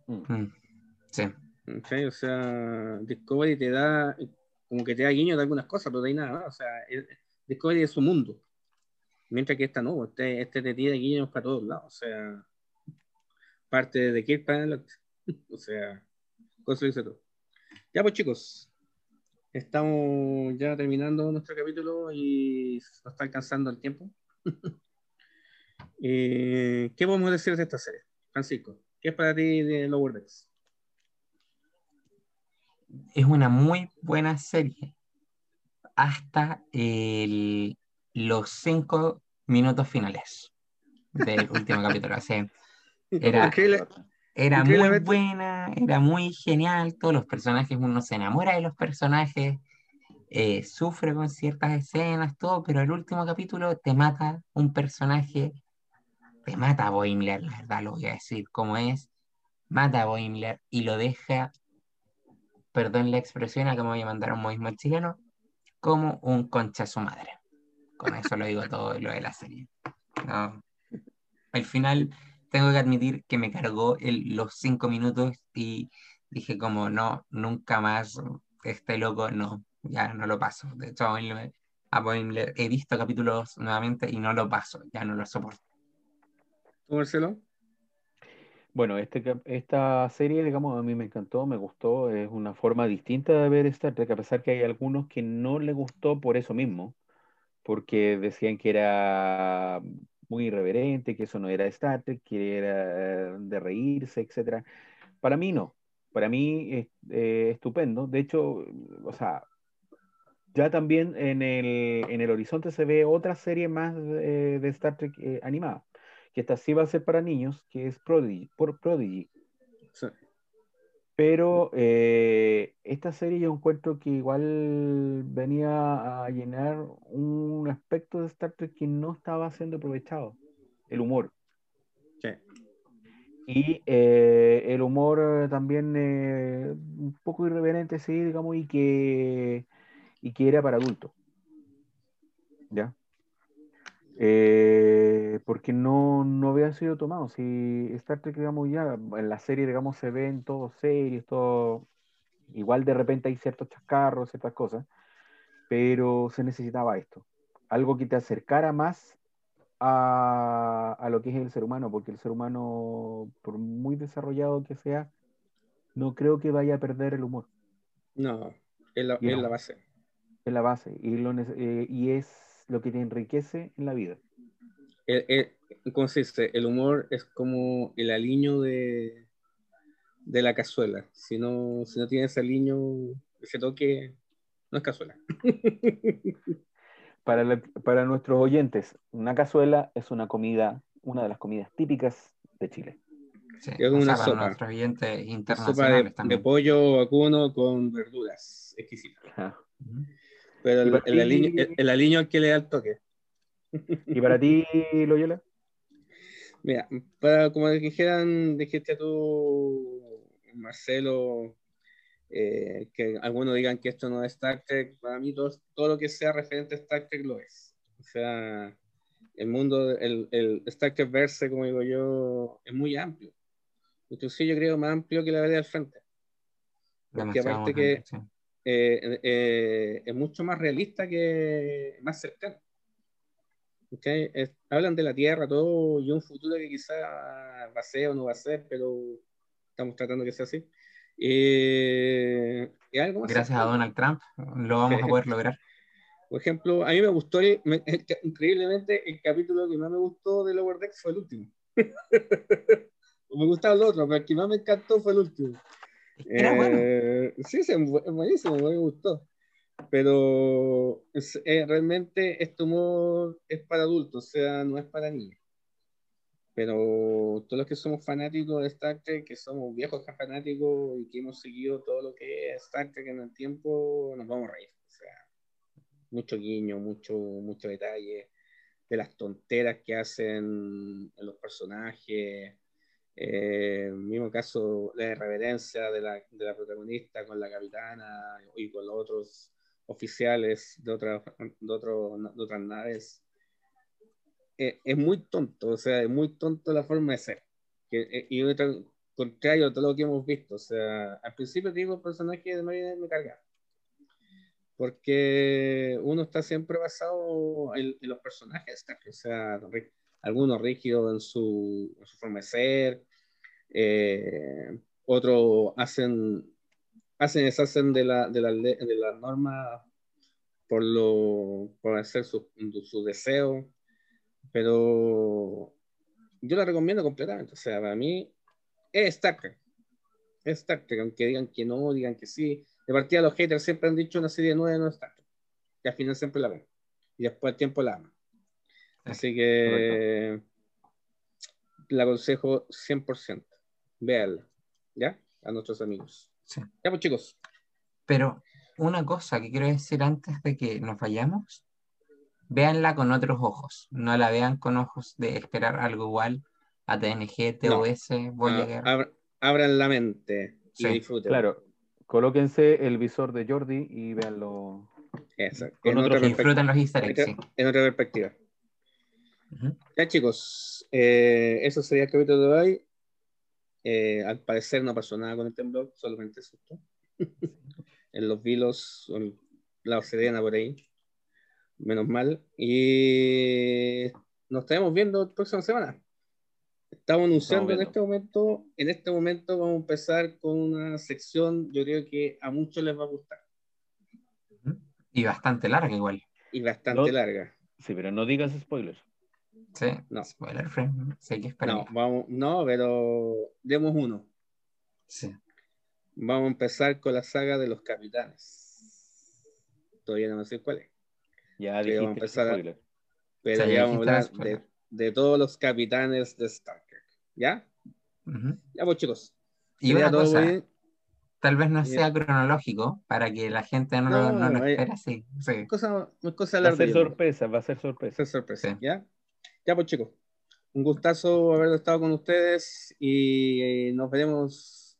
Mm, Sí, ¿cachai? O sea, Discovery te da, como que te da guiño de algunas cosas, pero de ahí nada más. O sea, Discovery es su mundo. Mientras que esta no, este, este te tira guiños para todos lados. O sea, parte de Kirk adelante. O sea, dice todo. Ya pues chicos, estamos ya terminando nuestro capítulo y nos está alcanzando el tiempo. Eh, ¿Qué podemos decir de esta serie? Francisco, ¿qué es para ti de Lower Decks? es una muy buena serie hasta el- los cinco minutos finales del último capítulo. O sea, era, Era muy buena, era muy genial, todos los personajes, uno se enamora de los personajes, eh, sufre con ciertas escenas, todo, pero el último capítulo te mata un personaje, te mata a Boimler, la verdad lo voy a decir como es, mata a Boimler y lo deja, perdón la expresión, acá me voy a mandar un modismo chileno, como un concha a su madre. Con eso lo digo todo lo de la serie. No. Al final tengo que admitir que me cargó el- los cinco minutos y dije como no, nunca más este loco, no, ya no lo paso. De hecho, a Boimler- a Boimler he visto capítulos nuevamente y no lo paso, ya no lo soporto. ¿Tú, Marcelo? Bueno, este, esta serie, digamos, a mí me encantó, me gustó, es una forma distinta de ver Star Trek, a pesar que hay algunos que no le gustó por eso mismo, porque decían que era muy irreverente, que eso no era Star Trek, que era de reírse, etcétera. Para mí no, para mí es eh, estupendo. De hecho, o sea, ya también en el, en el horizonte se ve otra serie más de Star Trek eh, animada, que esta sí va a ser para niños, que es Prodigy. por Prodigy. Sí. Pero eh, esta serie yo encuentro que igual venía a llenar un aspecto de Star Trek que no estaba siendo aprovechado, el humor. Sí. Y eh, el humor también eh, un poco irreverente, sí, digamos, y que, y que era para adultos. ¿Ya? Eh, porque no, no había sido tomado. Si Star Trek, digamos, ya en la serie, digamos, se ven todos serios, todo. Igual de repente hay ciertos chascarros, ciertas cosas, pero se necesitaba esto. Algo que te acercara más a, a lo que es el ser humano, porque el ser humano, por muy desarrollado que sea, no creo que vaya a perder el humor. No, es la, no. la base. Es la base y, lo eh, y es lo que te enriquece en la vida. El, el- ¿cómo se dice? El humor es como el aliño de, de la cazuela. Si no, si no tiene ese aliño, ese toque, no es cazuela. Para, la- para nuestros oyentes, una cazuela es una comida, una de las comidas típicas de Chile. Sí, Es una sopa. nuestros oyentes Sopa de, internacionales de pollo vacuno con verduras, exquisita. Ajá. Ujú. Pero el, el aliño, el, el aliño es que le da el toque. ¿Y para ti, Loyola? Mira, para, como dijeran, dijiste tú, Marcelo, eh, que algunos digan que esto no es Star Trek, para mí todo, todo lo que sea referente a Star Trek lo es. O sea, el mundo, el, el Star Trek verse, como digo yo, es muy amplio. Inclusive yo creo más amplio que la vereda al frente. Porque Demasiado aparte más que amplio, sí. Eh, eh, es mucho más realista que más cercano. ¿Ok? Es- hablan de la Tierra, todo, y un futuro que quizá va a ser o no va a ser, pero estamos tratando que sea así. Eh, y algo más Gracias a cercano. Donald Trump lo vamos a poder lograr. Por ejemplo, a mí me gustó, el- me- el- increíblemente, el capítulo que más me gustó de Lower Decks fue el último. me gustaba el otro, pero el que más me encantó fue el último. Era bueno. Eh, Sí, sí, es buenísimo, me gustó. Pero es- eh, realmente este humor es para adultos, o sea, no es para niños. Pero todos los que somos fanáticos de Star Trek, que somos viejos fanáticos y que hemos seguido todo lo que es Star Trek en el tiempo, nos vamos a reír. O sea, mucho guiño, mucho, mucho detalle de las tonteras que hacen los personajes. Eh, mismo caso, la irreverencia de la, de la protagonista con la capitana y con los otros oficiales de, otra, de, otro- de otras naves. Eh, es muy tonto, o sea, es muy tonto la forma de ser. Que, eh, y otro- contrario a todo lo que hemos visto. O sea, al principio digo, el personaje de Marina me carga. Porque uno está siempre basado en, en los personajes, o sea, algunos rígidos en su, en su forma de ser, eh, otros hacen, hacen deshacen de la, de la, de la norma por, lo, por hacer su, su deseo, pero yo la recomiendo completamente, o sea, para mí es Star Trek, es Star Trek, aunque digan que no, digan que sí, de partida los haters siempre han dicho una serie nueva no es Star Trek, que al final siempre la ven, y después al tiempo la aman. Así que la aconsejo 100%. Véanla, ¿ya? A nuestros amigos. Sí. Ya pues chicos, Pero una cosa que quiero decir antes de que nos vayamos, véanla con otros ojos, no la vean con ojos de esperar algo igual a TNG, No. TOS, Voyager. ah, abra- abran la mente y Sí, disfruten. Claro, colóquense el visor de Jordi y véanlo. Eso, Con en, otro los easter eggs, sí. en otra perspectiva. Ujú. Ya chicos, eh, eso sería el capítulo de hoy. Eh, al parecer no pasó nada con el temblor, solamente susto. en los vilos, en la obsidiana por ahí. Menos mal. Y nos estaremos viendo la próxima semana. Estamos anunciando en viendo. este momento, en este momento vamos a empezar con una sección, yo creo que a muchos les va a gustar. Y bastante larga igual. Y bastante No. larga. Sí, pero no digas spoilers. Sí, No. spoiler free. Sí, que. No, vamos, no, pero demos uno. Sí. Vamos a empezar con la saga de los capitanes. Todavía no sé cuál es, Ya Sí, vamos a empezar a- pero ya vamos a hablar de, de todos los capitanes de Star Trek. ¿Ya? Ujú. Ya pues chicos. Y una cosa, bien. tal vez no Bien. sea cronológico para que la gente no, No, no lo eh, espera, sí. sí. Cosa, cosa Va a ser sorpresa, va a ser Va a sorpresa. ser sorpresa. Sí. ¿Ya? Ya pues chicos. Un gustazo haber estado con ustedes y eh, nos veremos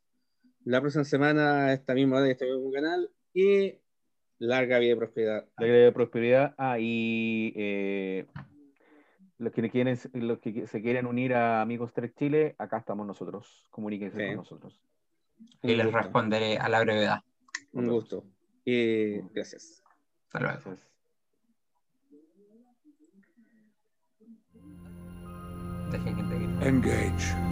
la próxima semana a esta misma hora en este mismo canal y larga vida y prosperidad. La de prosperidad. Ah, y eh, los, que quieren, los que se quieren unir a Amigos Trek Chile, acá estamos nosotros. Comuníquense Sí. con nosotros. Y les gusto. responderé a la brevedad. Un gusto. Y gracias. Hasta luego. Gracias. Engage.